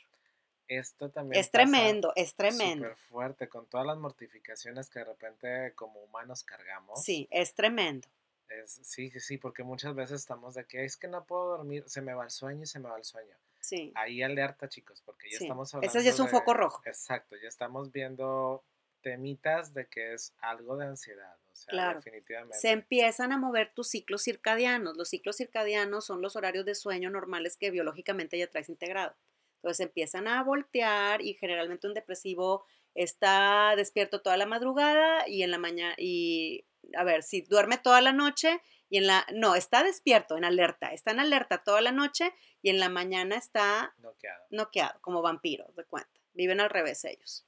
Esto también es tremendo, es tremendo. Súper fuerte, con todas las mortificaciones que de repente como humanos cargamos. Sí, es tremendo. Es, sí, sí, porque muchas veces estamos de que es que no puedo dormir, se me va el sueño y se me va el sueño. Sí. Ahí alerta, chicos, porque ya estamos hablando. Ese ya es un foco rojo. Exacto, ya estamos viendo temitas de que es algo de ansiedad. O sea, claro. definitivamente. Se empiezan a mover tus ciclos circadianos. Los ciclos circadianos son los horarios de sueño normales que biológicamente ya traes integrado. Entonces empiezan a voltear y generalmente un depresivo está despierto toda la madrugada y en la mañana y a ver, si duerme toda la noche y en la, no, está despierto, en alerta, está en alerta toda la noche y en la mañana está noqueado, noqueado como vampiro, de cuenta. Viven al revés ellos.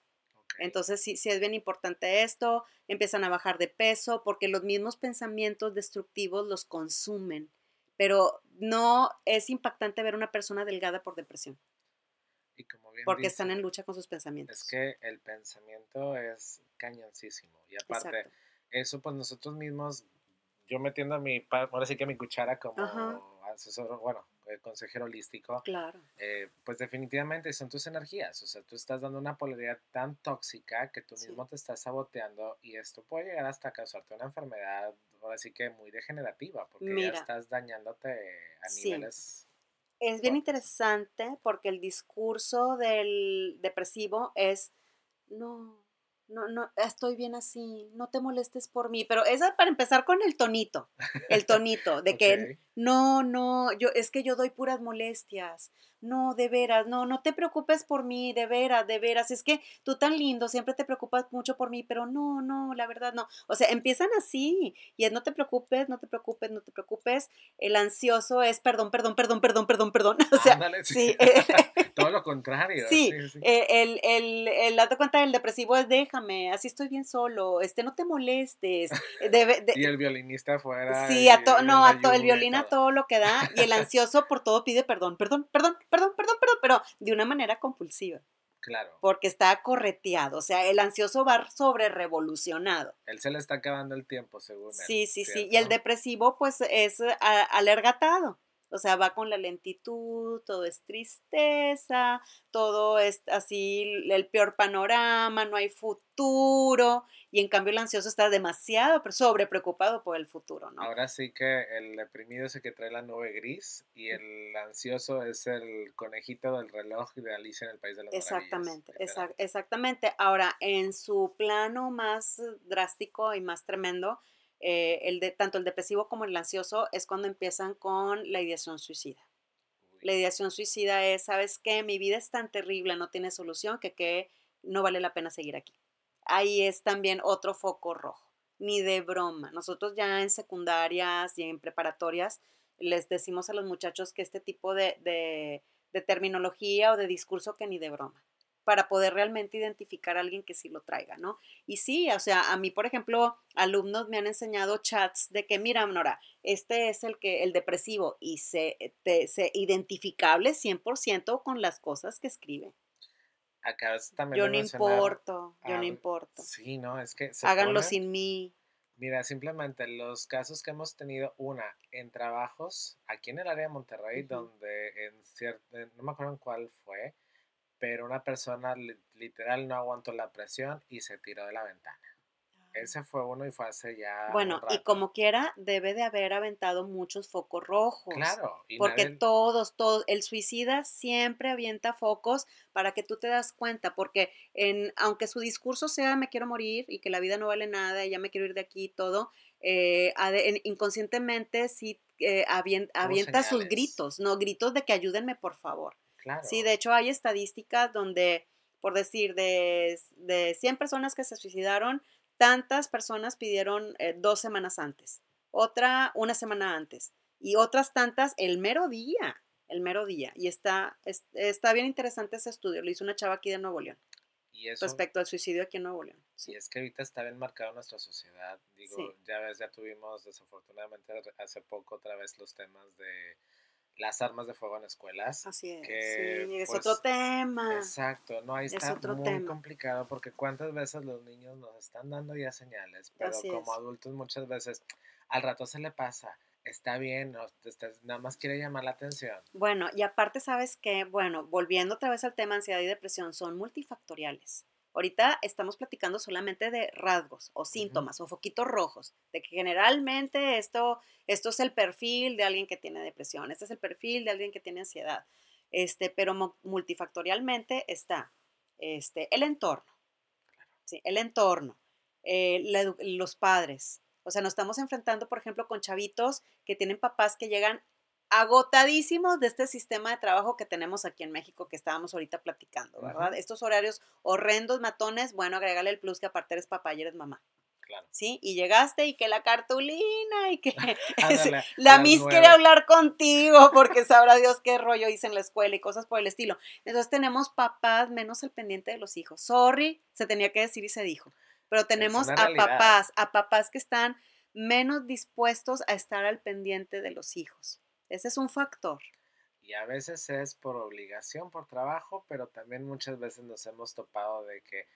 Entonces, sí, sí es bien importante esto, empiezan a bajar de peso porque los mismos pensamientos destructivos los consumen, pero no es impactante ver una persona delgada por depresión. Y como bien porque están en lucha con sus pensamientos. Es que el pensamiento es cañoncísimo y aparte, eso pues nosotros mismos yo metiendo a mi, ahora sí que mi cuchara como asesor, bueno, eh, consejero holístico, claro. Eh, pues definitivamente son tus energías, o sea, tú estás dando una polaridad tan tóxica que tú mismo te estás saboteando y esto puede llegar hasta causarte una enfermedad, ahora sí que muy degenerativa, porque ya estás dañándote a niveles... Es bien interesante porque el discurso del depresivo es, no, no, no, estoy bien así, no te molestes por mí, pero esa para empezar con el tonito, el tonito, de que no, no, yo, es que yo doy puras molestias, no, de veras, no, no te preocupes por mí, de veras, de veras, es que tú tan lindo, siempre te preocupas mucho por mí, pero no, no, la verdad no. O sea, empiezan así y es no te preocupes, no te preocupes, no te preocupes. El ansioso es perdón, perdón, perdón, perdón, perdón, perdón. [LAUGHS] O sea, sí. Eh, [LAUGHS] [LAUGHS] Todo lo contrario. Sí, eh, el, el, el, date cuenta del depresivo es déjame, así estoy bien solo, este, no te molestes. y el violinista fuera. Sí, a todo, no, a todo, el violín a todo lo que da y el ansioso por todo pide perdón, perdón, perdón, perdón, perdón, perdón, pero de una manera compulsiva. Claro. Porque está correteado, o sea, el ansioso va sobre revolucionado. Él se le está acabando el tiempo, según él. Sí, sí, sí. Y el depresivo, pues, es alergatado. O sea, va con la lentitud, todo es tristeza, todo es así el peor panorama, no hay futuro. Y en cambio el ansioso está demasiado sobre preocupado por el futuro, ¿no? Ahora sí que el deprimido es el que trae la nube gris y el ansioso es el conejito del reloj de Alicia en el País de las Exactamente, exactamente. Ahora, en su plano más drástico y más tremendo, eh, el de, tanto el depresivo como el ansioso es cuando empiezan con la ideación suicida. La ideación suicida es, ¿sabes qué? Mi vida es tan terrible, no tiene solución, que, que no vale la pena seguir aquí. Ahí es también otro foco rojo, ni de broma. Nosotros ya en secundarias y en preparatorias les decimos a los muchachos que este tipo de, de terminología o de discurso que ni de broma para poder realmente identificar a alguien que sí lo traiga, ¿no? Y sí, o sea, a mí, por ejemplo, alumnos me han enseñado chats de que, mira, Nora, este es el que el depresivo y se, te, se identificable 100% con las cosas que escribe. Acá también yo no importo, yo no importo. Sí, no, es que háganlo sin mí. Mira, simplemente los casos que hemos tenido, una, en trabajos aquí en el área de Monterrey, donde en cierto, no me acuerdo en cuál fue, pero una persona literal no aguantó la presión y se tiró de la ventana. Ah. Ese fue uno y fue hace ya. Bueno, y como quiera, debe de haber aventado muchos focos rojos. Claro. porque todos, todos, el suicida siempre avienta focos para que tú te das cuenta, porque en, aunque su discurso sea me quiero morir y que la vida no vale nada y ya me quiero ir de aquí y todo, eh, inconscientemente sí eh, avienta sus gritos, ¿no? Gritos de que ayúdenme por favor. Sí, de hecho hay estadísticas donde, por decir, de, de 100 personas que se suicidaron, tantas personas pidieron eh, dos semanas antes, otra una semana antes y otras tantas el mero día, el mero día. Y está, está bien interesante ese estudio, lo hizo una chava aquí de Nuevo León. respecto al suicidio aquí en Nuevo León. Sí, es que ahorita está bien marcado nuestra sociedad. Digo, ya ves, ya tuvimos desafortunadamente hace poco otra vez los temas de las armas de fuego en escuelas. Así es. sí, es pues, otro tema. Exacto, no, ahí está muy complicado porque cuántas veces los niños nos están dando ya señales, pero como adultos muchas veces al rato se le pasa. Está bien, nada más quiere llamar la atención. Bueno, y aparte sabes que, bueno, volviendo otra vez al tema ansiedad y depresión, son multifactoriales. Ahorita estamos platicando solamente de rasgos o síntomas o foquitos rojos, de que generalmente esto, esto es el perfil de alguien que tiene depresión, este es el perfil de alguien que tiene ansiedad, este, pero multifactorialmente está este, el entorno, ¿sí? el entorno, eh, los padres. O sea, nos estamos enfrentando, por ejemplo, con chavitos que tienen papás que llegan agotadísimos de este sistema de trabajo que tenemos aquí en México que estábamos ahorita platicando, ¿verdad? Estos horarios horrendos, matones, bueno, agregale el plus que aparte eres papá y eres mamá. Claro. ¿Sí? Y llegaste y que la cartulina y que [LAUGHS] [LAUGHS] la Miss quiere hablar contigo porque sabrá Dios qué rollo hice en la escuela y cosas por el estilo. Entonces tenemos papás menos al pendiente de los hijos. Sorry, se tenía que decir y se dijo. Pero tenemos a papás, a papás que están menos dispuestos a estar al pendiente de los hijos. Ese es un factor. Y a veces es por obligación, por trabajo, pero también muchas veces nos hemos topado de que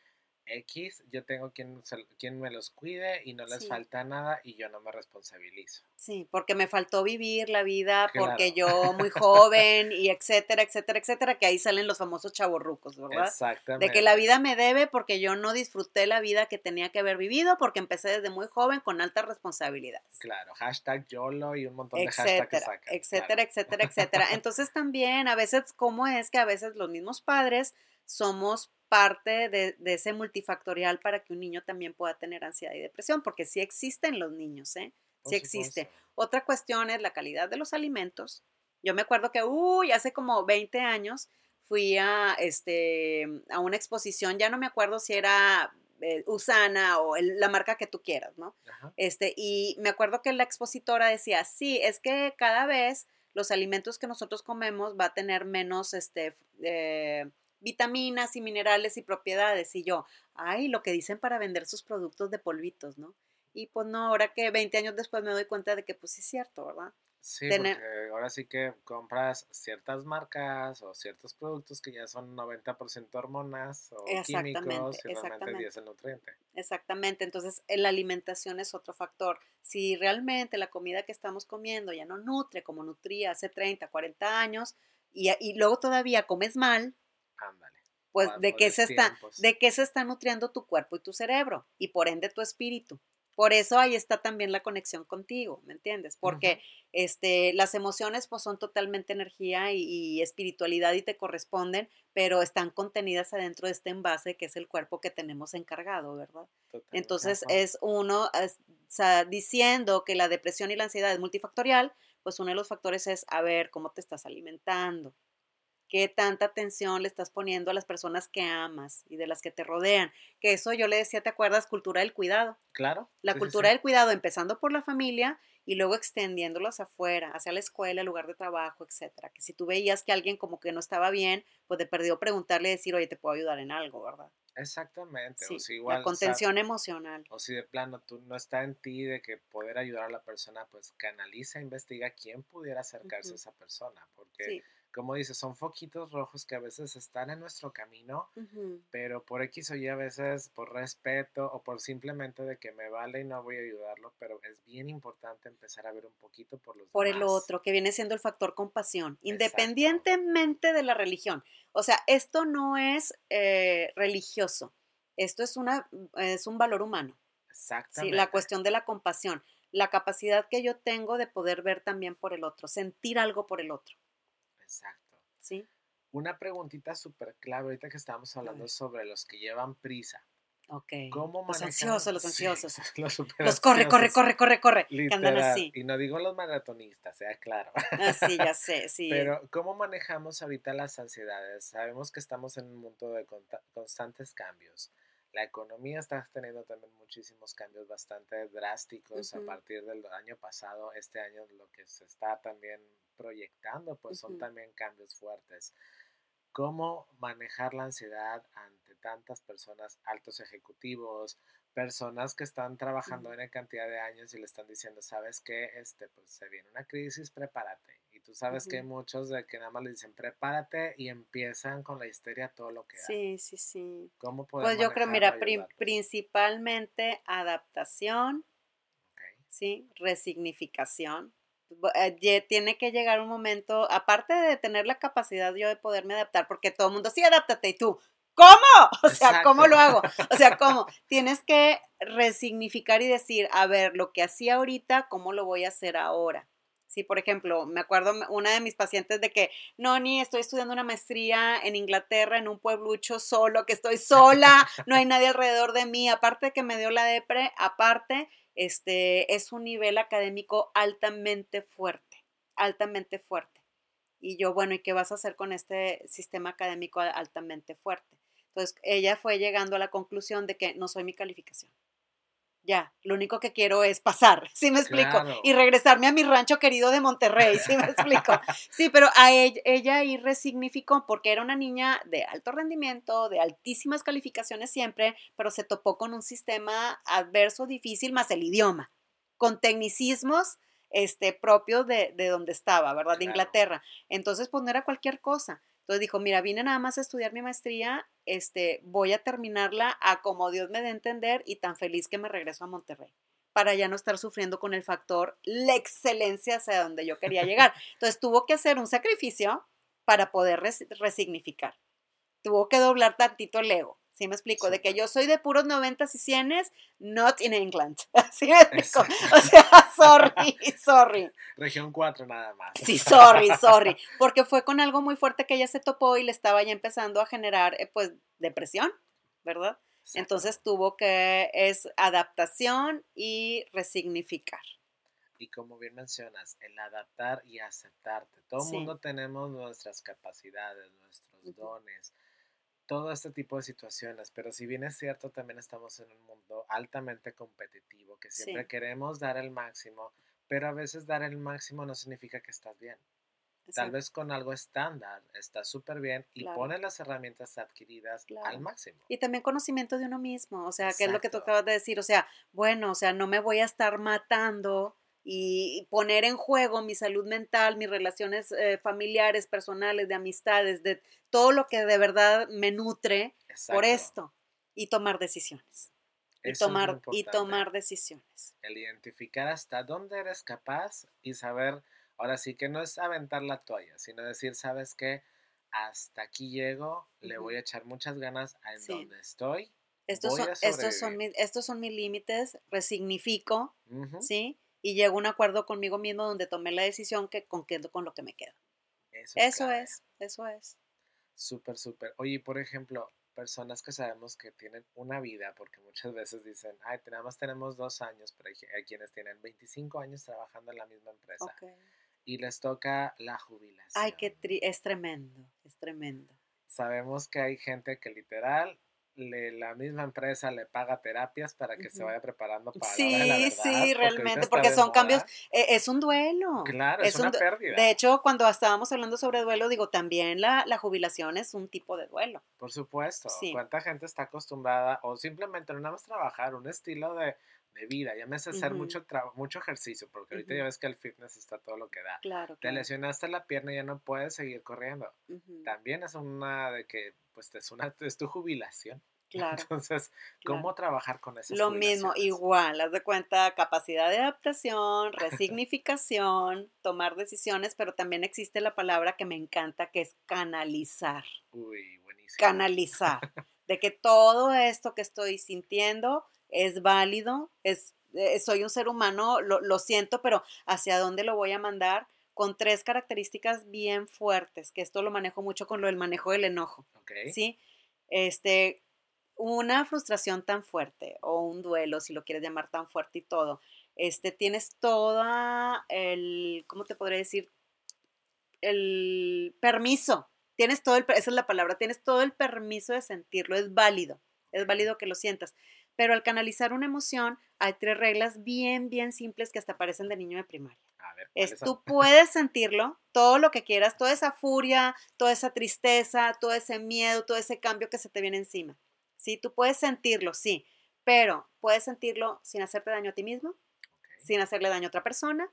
X, yo tengo quien, quien me los cuide y no les falta nada y yo no me responsabilizo. Sí, porque me faltó vivir la vida, porque yo muy joven y etcétera, etcétera, etcétera, que ahí salen los famosos chavorrucos, ¿verdad? Exactamente. De que la vida me debe porque yo no disfruté la vida que tenía que haber vivido porque empecé desde muy joven con altas responsabilidades. Claro, hashtag YOLO y un montón de hashtags que sacan. Etcétera, etcétera, etcétera. Entonces también a veces, ¿cómo es que a veces los mismos padres somos parte de, ese multifactorial para que un niño también pueda tener ansiedad y depresión, porque sí existen los niños, ¿eh? Sí existe. Otra cuestión es la calidad de los alimentos. Yo me acuerdo que, uy, hace como 20 años fui a, este, a una exposición, ya no me acuerdo si era eh, Usana o la marca que tú quieras, ¿no? Este, y me acuerdo que la expositora decía, sí, es que cada vez los alimentos que nosotros comemos va a tener menos, este, eh, vitaminas y minerales y propiedades. Y yo, ay, lo que dicen para vender sus productos de polvitos, ¿no? Y pues no, ahora que 20 años después me doy cuenta de que pues sí es cierto, ¿verdad? Sí, porque ahora sí que compras ciertas marcas o ciertos productos que ya son 90% hormonas o químicos y realmente 10 el nutriente. Exactamente, entonces la alimentación es otro factor. Si realmente la comida que estamos comiendo ya no nutre como nutría hace 30, 40 años y, y luego todavía comes mal, Ándale. pues de qué, se está, de qué se está nutriendo tu cuerpo y tu cerebro y por ende tu espíritu. Por eso ahí está también la conexión contigo, ¿me entiendes? Porque este, las emociones pues son totalmente energía y, espiritualidad y te corresponden, pero están contenidas adentro de este envase que es el cuerpo que tenemos encargado, ¿verdad? Entonces es uno diciendo que la depresión y la ansiedad es multifactorial, pues uno de los factores es a ver cómo te estás alimentando, qué tanta atención le estás poniendo a las personas que amas y de las que te rodean. Que eso yo le decía, ¿te acuerdas? Cultura del cuidado. Claro. La cultura del cuidado, empezando por la familia y luego extendiéndolos afuera, hacia la escuela, el lugar de trabajo, etcétera. Que si tú veías que alguien como que no estaba bien, pues te perdió preguntarle y decir, oye, te puedo ayudar en algo, ¿verdad? Exactamente. o si igual, la contención emocional. O si de plano tú no está en ti de que poder ayudar a la persona, pues canaliza, investiga quién pudiera acercarse a esa persona. Porque como dices, son foquitos rojos que a veces están en nuestro camino, pero por X o Y a veces por respeto o por simplemente de que me vale y no voy a ayudarlo, pero es bien importante empezar a ver un poquito por los Por el otro, que viene siendo el factor compasión, independientemente de la religión. O sea, esto no es eh, religioso, esto es, una, es un valor humano. Exactamente. la cuestión de la compasión, la capacidad que yo tengo de poder ver también por el otro, sentir algo por el otro. Exacto. Sí. Una preguntita súper clave ahorita que estamos hablando sobre los que llevan prisa. Ok. ¿Cómo los ansiosos, los ansiosos. [LAUGHS] los, los corre, corre, corre, corre, corre. Literal. Y no digo los maratonistas, sea claro. Ah, sí, ya sé, sí. Pero, ¿cómo manejamos ahorita las ansiedades? Sabemos que estamos en un mundo de constantes cambios. La economía está teniendo también muchísimos cambios bastante drásticos a partir del año pasado. Este año lo que se está también proyectando, pues son también cambios fuertes. ¿Cómo manejar la ansiedad ante tantas personas, altos ejecutivos, personas que están trabajando en cantidad de años y le están diciendo, sabes que este, pues se viene una crisis, prepárate. Y tú sabes que hay muchos de que nada más le dicen, prepárate y empiezan con la histeria todo lo que Sí, sí, sí. ¿Cómo Pues yo creo, mira, principalmente adaptación, ¿sí? Resignificación. Eh, tiene que llegar un momento, aparte de tener la capacidad yo de poderme adaptar, porque todo el mundo, sí, adáptate, y tú, ¿cómo? [LAUGHS] O sea, ¿cómo lo hago? O sea, ¿cómo? [LAUGHS] Tienes que resignificar y decir, a ver, lo que hacía ahorita, ¿cómo lo voy a hacer ahora? Sí, por ejemplo, me acuerdo una de mis pacientes de que, no, ni estoy estudiando una maestría en Inglaterra, en un pueblucho solo, que estoy sola, no hay nadie alrededor de mí, aparte que me dio la depre, aparte, este, es un nivel académico altamente fuerte, altamente fuerte. Y yo, bueno, ¿y qué vas a hacer con este sistema académico altamente fuerte? Entonces, ella fue llegando a la conclusión de que no soy mi calificación ya, lo único que quiero es pasar, [LAUGHS] ¿sí me explico? Y regresarme a mi rancho querido de Monterrey, ¿sí me explico? [LAUGHS] Sí, pero a ella, ella ahí resignificó porque era una niña de alto rendimiento, de altísimas calificaciones siempre, pero se topó con un sistema adverso, difícil, más el idioma, con tecnicismos este, propios de, de donde estaba, ¿verdad? De Inglaterra. Entonces, pues no era cualquier cosa. Entonces dijo, mira, vine nada más a estudiar mi maestría, este, voy a terminarla a como Dios me dé entender y tan feliz que me regreso a Monterrey para ya no estar sufriendo con el factor la excelencia hacia donde yo quería llegar. [LAUGHS] Entonces tuvo que hacer un sacrificio para poder resignificar. Tuvo que doblar tantito el ego. ¿Sí me explico? De que yo soy de puros noventas y cienes, not in England. [LAUGHS] ¿Sí me explico? O sea, [LAUGHS] sorry, sorry. Región 4 nada más. Sí, sorry, sorry. [LAUGHS] Porque fue con algo muy fuerte que ella se topó y le estaba ya empezando a generar, eh, pues, depresión, ¿verdad? Entonces tuvo que, es adaptación y resignificar. Y como bien mencionas, el adaptar y aceptarte. Todo el mundo tenemos nuestras capacidades, nuestros dones todo este tipo de situaciones, pero si bien es cierto, también estamos en un mundo altamente competitivo, que siempre queremos dar el máximo, pero a veces dar el máximo no significa que estás bien. Tal vez con algo estándar estás súper bien y pones las herramientas adquiridas al máximo. Y también conocimiento de uno mismo, o sea, que es lo que tú acabas de decir, o sea, bueno, o sea, no me voy a estar matando y poner en juego mi salud mental, mis relaciones eh, familiares, personales, de amistades, de todo lo que de verdad me nutre por esto y tomar decisiones. Y tomar, y tomar decisiones. El identificar hasta dónde eres capaz y saber, ahora sí que no es aventar la toalla, sino decir, ¿sabes qué? Hasta aquí llego, le voy a echar muchas ganas a en donde estoy. Estos son, estos, son estos son mis límites, resignifico, ¿sí? Y llego a un acuerdo conmigo mismo donde tomé la decisión que con, con lo que me quedo. Eso, es, eso es. Súper, súper. Oye, por ejemplo, personas que sabemos que tienen una vida, porque muchas veces dicen, ay, nada más tenemos dos años, pero hay, quienes tienen 25 años trabajando en la misma empresa. Y les toca la jubilación. Ay, qué es tremendo, es tremendo. Sabemos que hay gente que literal la misma empresa le paga terapias para que se vaya preparando para sí, la, verdad, Sí, realmente, porque son cambios, e, es un duelo. Claro, es, una pérdida. De hecho, cuando estábamos hablando sobre duelo, digo, también la, la jubilación es un tipo de duelo. Por supuesto. ¿Cuánta gente está acostumbrada o simplemente no nada más trabajar, un estilo de, de vida, ya me hace hacer mucho, mucho ejercicio, porque ahorita ya ves que el fitness está todo lo que da. Claro, Te lesionaste la pierna y ya no puedes seguir corriendo. También es una de que, pues, es, una, es tu jubilación. Claro. Entonces, ¿cómo trabajar con eso? Lo mismo, igual, haz de cuenta, capacidad de adaptación, resignificación, tomar decisiones, pero también existe la palabra que me encanta, que es canalizar. Uy, buenísimo. Canalizar. [LAUGHS] de que todo esto que estoy sintiendo es válido, es, eh, soy un ser humano, lo, siento, pero ¿hacia dónde lo voy a mandar? Con tres características bien fuertes, que esto lo manejo mucho con lo del manejo del enojo. ¿Sí? Este, una frustración tan fuerte o un duelo, si lo quieres llamar tan fuerte y todo, este, tienes toda el, ¿cómo te podría decir? El permiso, tienes todo el, esa es la palabra, tienes todo el permiso de sentirlo, es válido, es válido que lo sientas. Pero al canalizar una emoción, hay tres reglas bien, bien simples que hasta parecen de niño de primaria. A ver, es, tú puedes sentirlo, todo lo que quieras, toda esa furia, toda esa tristeza, todo ese miedo, todo ese cambio que se te viene encima. Sí, tú puedes sentirlo, sí, pero puedes sentirlo sin hacerte daño a ti mismo, sin hacerle daño a otra persona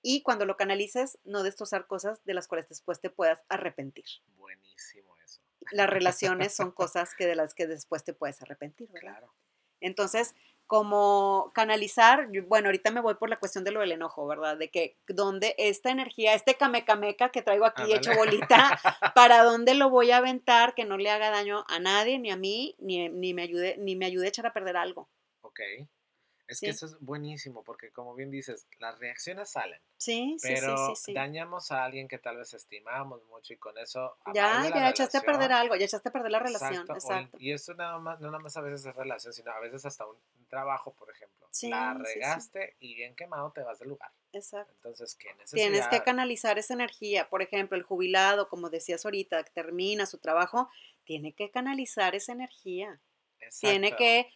y cuando lo canalices, no destrozar cosas de las cuales después te puedas arrepentir. Buenísimo eso. Las relaciones son cosas que de las que después te puedes arrepentir, ¿verdad? Claro. Entonces, como canalizar, bueno, ahorita me voy por la cuestión de lo del enojo, ¿verdad? De que donde esta energía, este camecameca que traigo aquí hecho bolita, [LAUGHS] ¿para dónde lo voy a aventar que no le haga daño a nadie, ni a mí, ni, ni me ayude, ni me ayude a echar a perder algo? Ok. Es que eso es buenísimo, porque como bien dices, las reacciones salen. Sí, sí, pero sí, dañamos a alguien que tal vez estimamos mucho y con eso... Ya, ya echaste a perder algo, ya echaste a perder la relación, exacto. y eso nada más, no nada más a veces es relación, sino a veces hasta un, trabajo, por ejemplo. la regaste y bien quemado te vas del lugar. Exacto. Entonces, ¿qué necesidad? Tienes que canalizar esa energía. Por ejemplo, el jubilado, como decías ahorita, termina su trabajo, tiene que canalizar esa energía. Exacto. Tiene que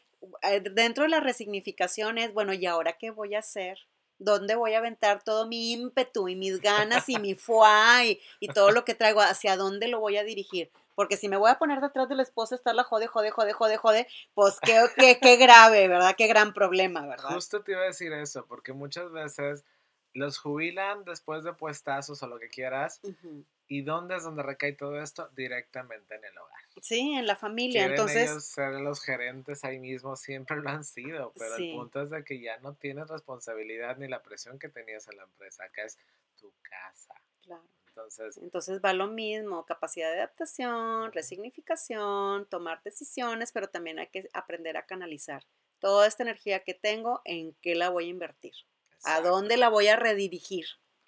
dentro de las resignificaciones, bueno, ¿y ahora qué voy a hacer? ¿Dónde voy a aventar todo mi ímpetu y mis ganas y mi fuá y, todo lo que traigo? ¿Hacia dónde lo voy a dirigir? Porque si me voy a poner detrás de la esposa, estarla jode, jode, jode, jode, jode, pues qué, qué, qué grave, ¿verdad? Qué gran problema, ¿verdad? Justo te iba a decir eso, porque muchas veces los jubilan después de puestazos o lo que quieras. ¿Y dónde es donde recae todo esto? Directamente en el hogar. Sí, en la familia. Entonces. Ellos ser los gerentes ahí mismo, siempre lo han sido, pero el punto es de que ya no tienes responsabilidad ni la presión que tenías en la empresa. Acá es tu casa. Claro. Entonces, Entonces va lo mismo, capacidad de adaptación, resignificación, tomar decisiones, pero también hay que aprender a canalizar toda esta energía que tengo, en qué la voy a invertir, a dónde la voy a redirigir,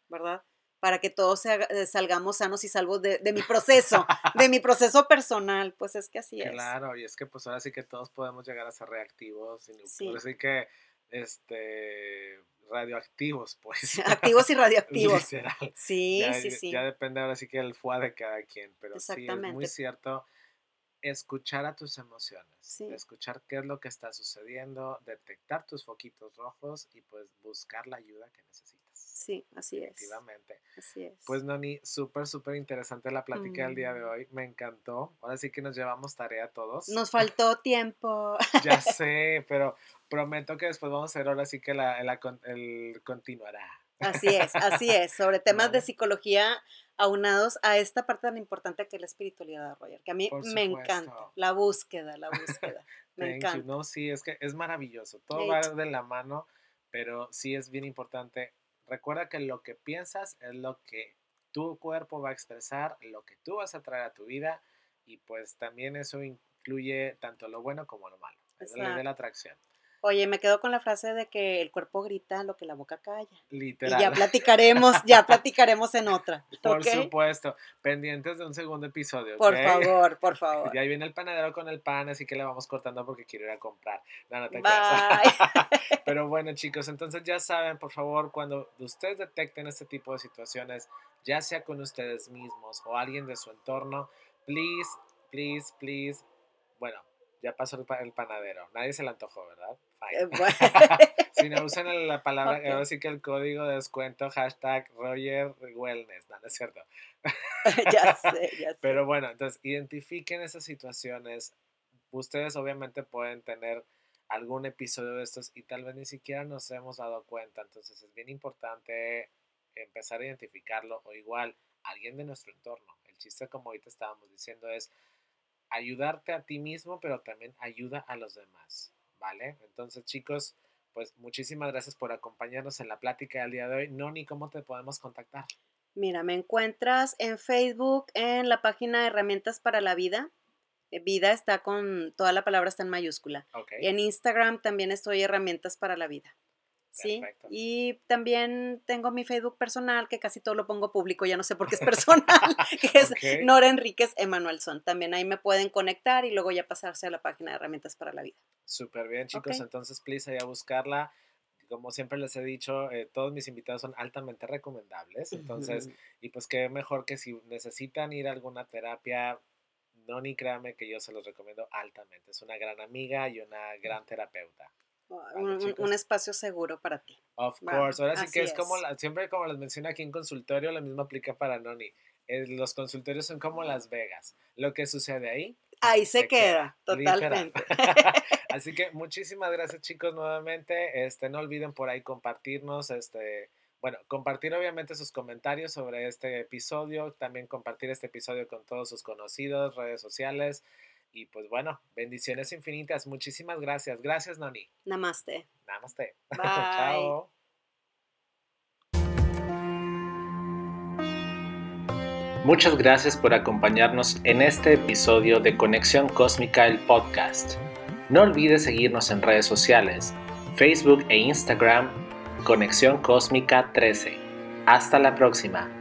¿verdad? Para que todos eh, salgamos sanos y salvos de, mi proceso, de mi proceso personal, pues es que así es. Claro, y es que pues ahora sí que todos podemos llegar a ser reactivos, y sí. así que, este, radioactivos, pues. [LAUGHS] Activos y [LAUGHS] radioactivos. Sí, sí, sí. Ya depende ahora sí que el fuá de cada quien, pero sí, es muy cierto escuchar a tus emociones, escuchar qué es lo que está sucediendo, detectar tus foquitos rojos y pues buscar la ayuda que necesitas. Sí, así es. Efectivamente. Así es. Pues Noni, súper, súper interesante la plática del día de Mm. hoy. Me encantó. Ahora sí que nos llevamos tarea todos. Nos faltó tiempo. [LAUGHS] Ya [LAUGHS] sé, pero prometo que después vamos a hacer ahora sí que la, el continuará. Así es, así es. Sobre [LAUGHS] temas de psicología aunados a esta parte tan importante que es la espiritualidad, Roger, que a mí me encanta. La búsqueda, la búsqueda. me you. encanta. No, sí, es que es maravilloso. Todo va de la mano, pero sí es bien importante. Recuerda que lo que piensas es lo que tu cuerpo va a expresar, lo que tú vas a traer a tu vida y pues también eso incluye tanto lo bueno como lo malo. Es la ley de la atracción. Oye, me quedo con la frase de que el cuerpo grita lo que la boca calla. Literal. Y ya [LAUGHS] platicaremos, ya platicaremos en otra. Por supuesto. Pendientes de un segundo episodio. Por favor, por favor. [LAUGHS] Y ahí viene el panadero con el pan, así que le vamos cortando porque quiero ir a comprar. No, no te Bye. [LAUGHS] Pero bueno, chicos, entonces ya saben, por favor, cuando ustedes detecten este tipo de situaciones, ya sea con ustedes mismos o alguien de su entorno, please, please, please. Bueno, ya pasó el, pa- el panadero. Nadie se le antojó, ¿verdad? Fine. Eh, [LAUGHS] Si no usan la palabra, Ok. ahora sí que el código de descuento, hashtag Roger Wellness. No, no es cierto. [LAUGHS] ya sé, ya sé. Pero bueno, entonces identifiquen esas situaciones. Ustedes obviamente pueden tener algún episodio de estos y tal vez ni siquiera nos hemos dado cuenta. Entonces es bien importante empezar a identificarlo o igual alguien de nuestro entorno. El chiste, como ahorita estábamos diciendo, es ayudarte a ti mismo, pero también ayuda a los demás. ¿Vale? Entonces, chicos, pues muchísimas gracias por acompañarnos en la plática del día de hoy. Noni, ¿cómo te podemos contactar? Mira, me encuentras en Facebook en la página Herramientas para la Vida. Eh, Vida está con, toda la palabra está en mayúscula. Ok. Y en Instagram también estoy Herramientas para la Vida. Sí, Perfecto. y también tengo mi Facebook personal, que casi todo lo pongo público, ya no sé por qué es [LAUGHS] personal, que es Ok. Nora Enríquez Emanuelson. También ahí me pueden conectar y luego ya pasarse a la página de Herramientas para la Vida. Súper bien, chicos. Entonces, please, ahí a buscarla. Como siempre les he dicho, eh, todos mis invitados son altamente recomendables. Entonces, y pues qué mejor que si necesitan ir a alguna terapia, no ni créanme que yo se los recomiendo altamente. Es una gran amiga y una gran terapeuta. Un, espacio seguro para ti. Of course. Ahora sí que es como la, siempre como les menciono aquí en consultorio, lo mismo aplica para Noni. Eh, los consultorios son como Las Vegas. Lo que sucede ahí. Ahí se, se queda, literal. totalmente. [LAUGHS] [LAUGHS] Así que muchísimas gracias chicos nuevamente. Este, no olviden por ahí compartirnos, este, bueno, compartir obviamente sus comentarios sobre este episodio, también compartir este episodio con todos sus conocidos, redes sociales. Y pues bueno, bendiciones infinitas. Muchísimas gracias. Gracias, Noni. Namaste. Namaste. [LAUGHS] Bye. Chao. Muchas gracias por acompañarnos en este episodio de Conexión Cósmica, el podcast. No olvides seguirnos en redes sociales, Facebook e Instagram, Conexión Cósmica 13. Hasta la próxima.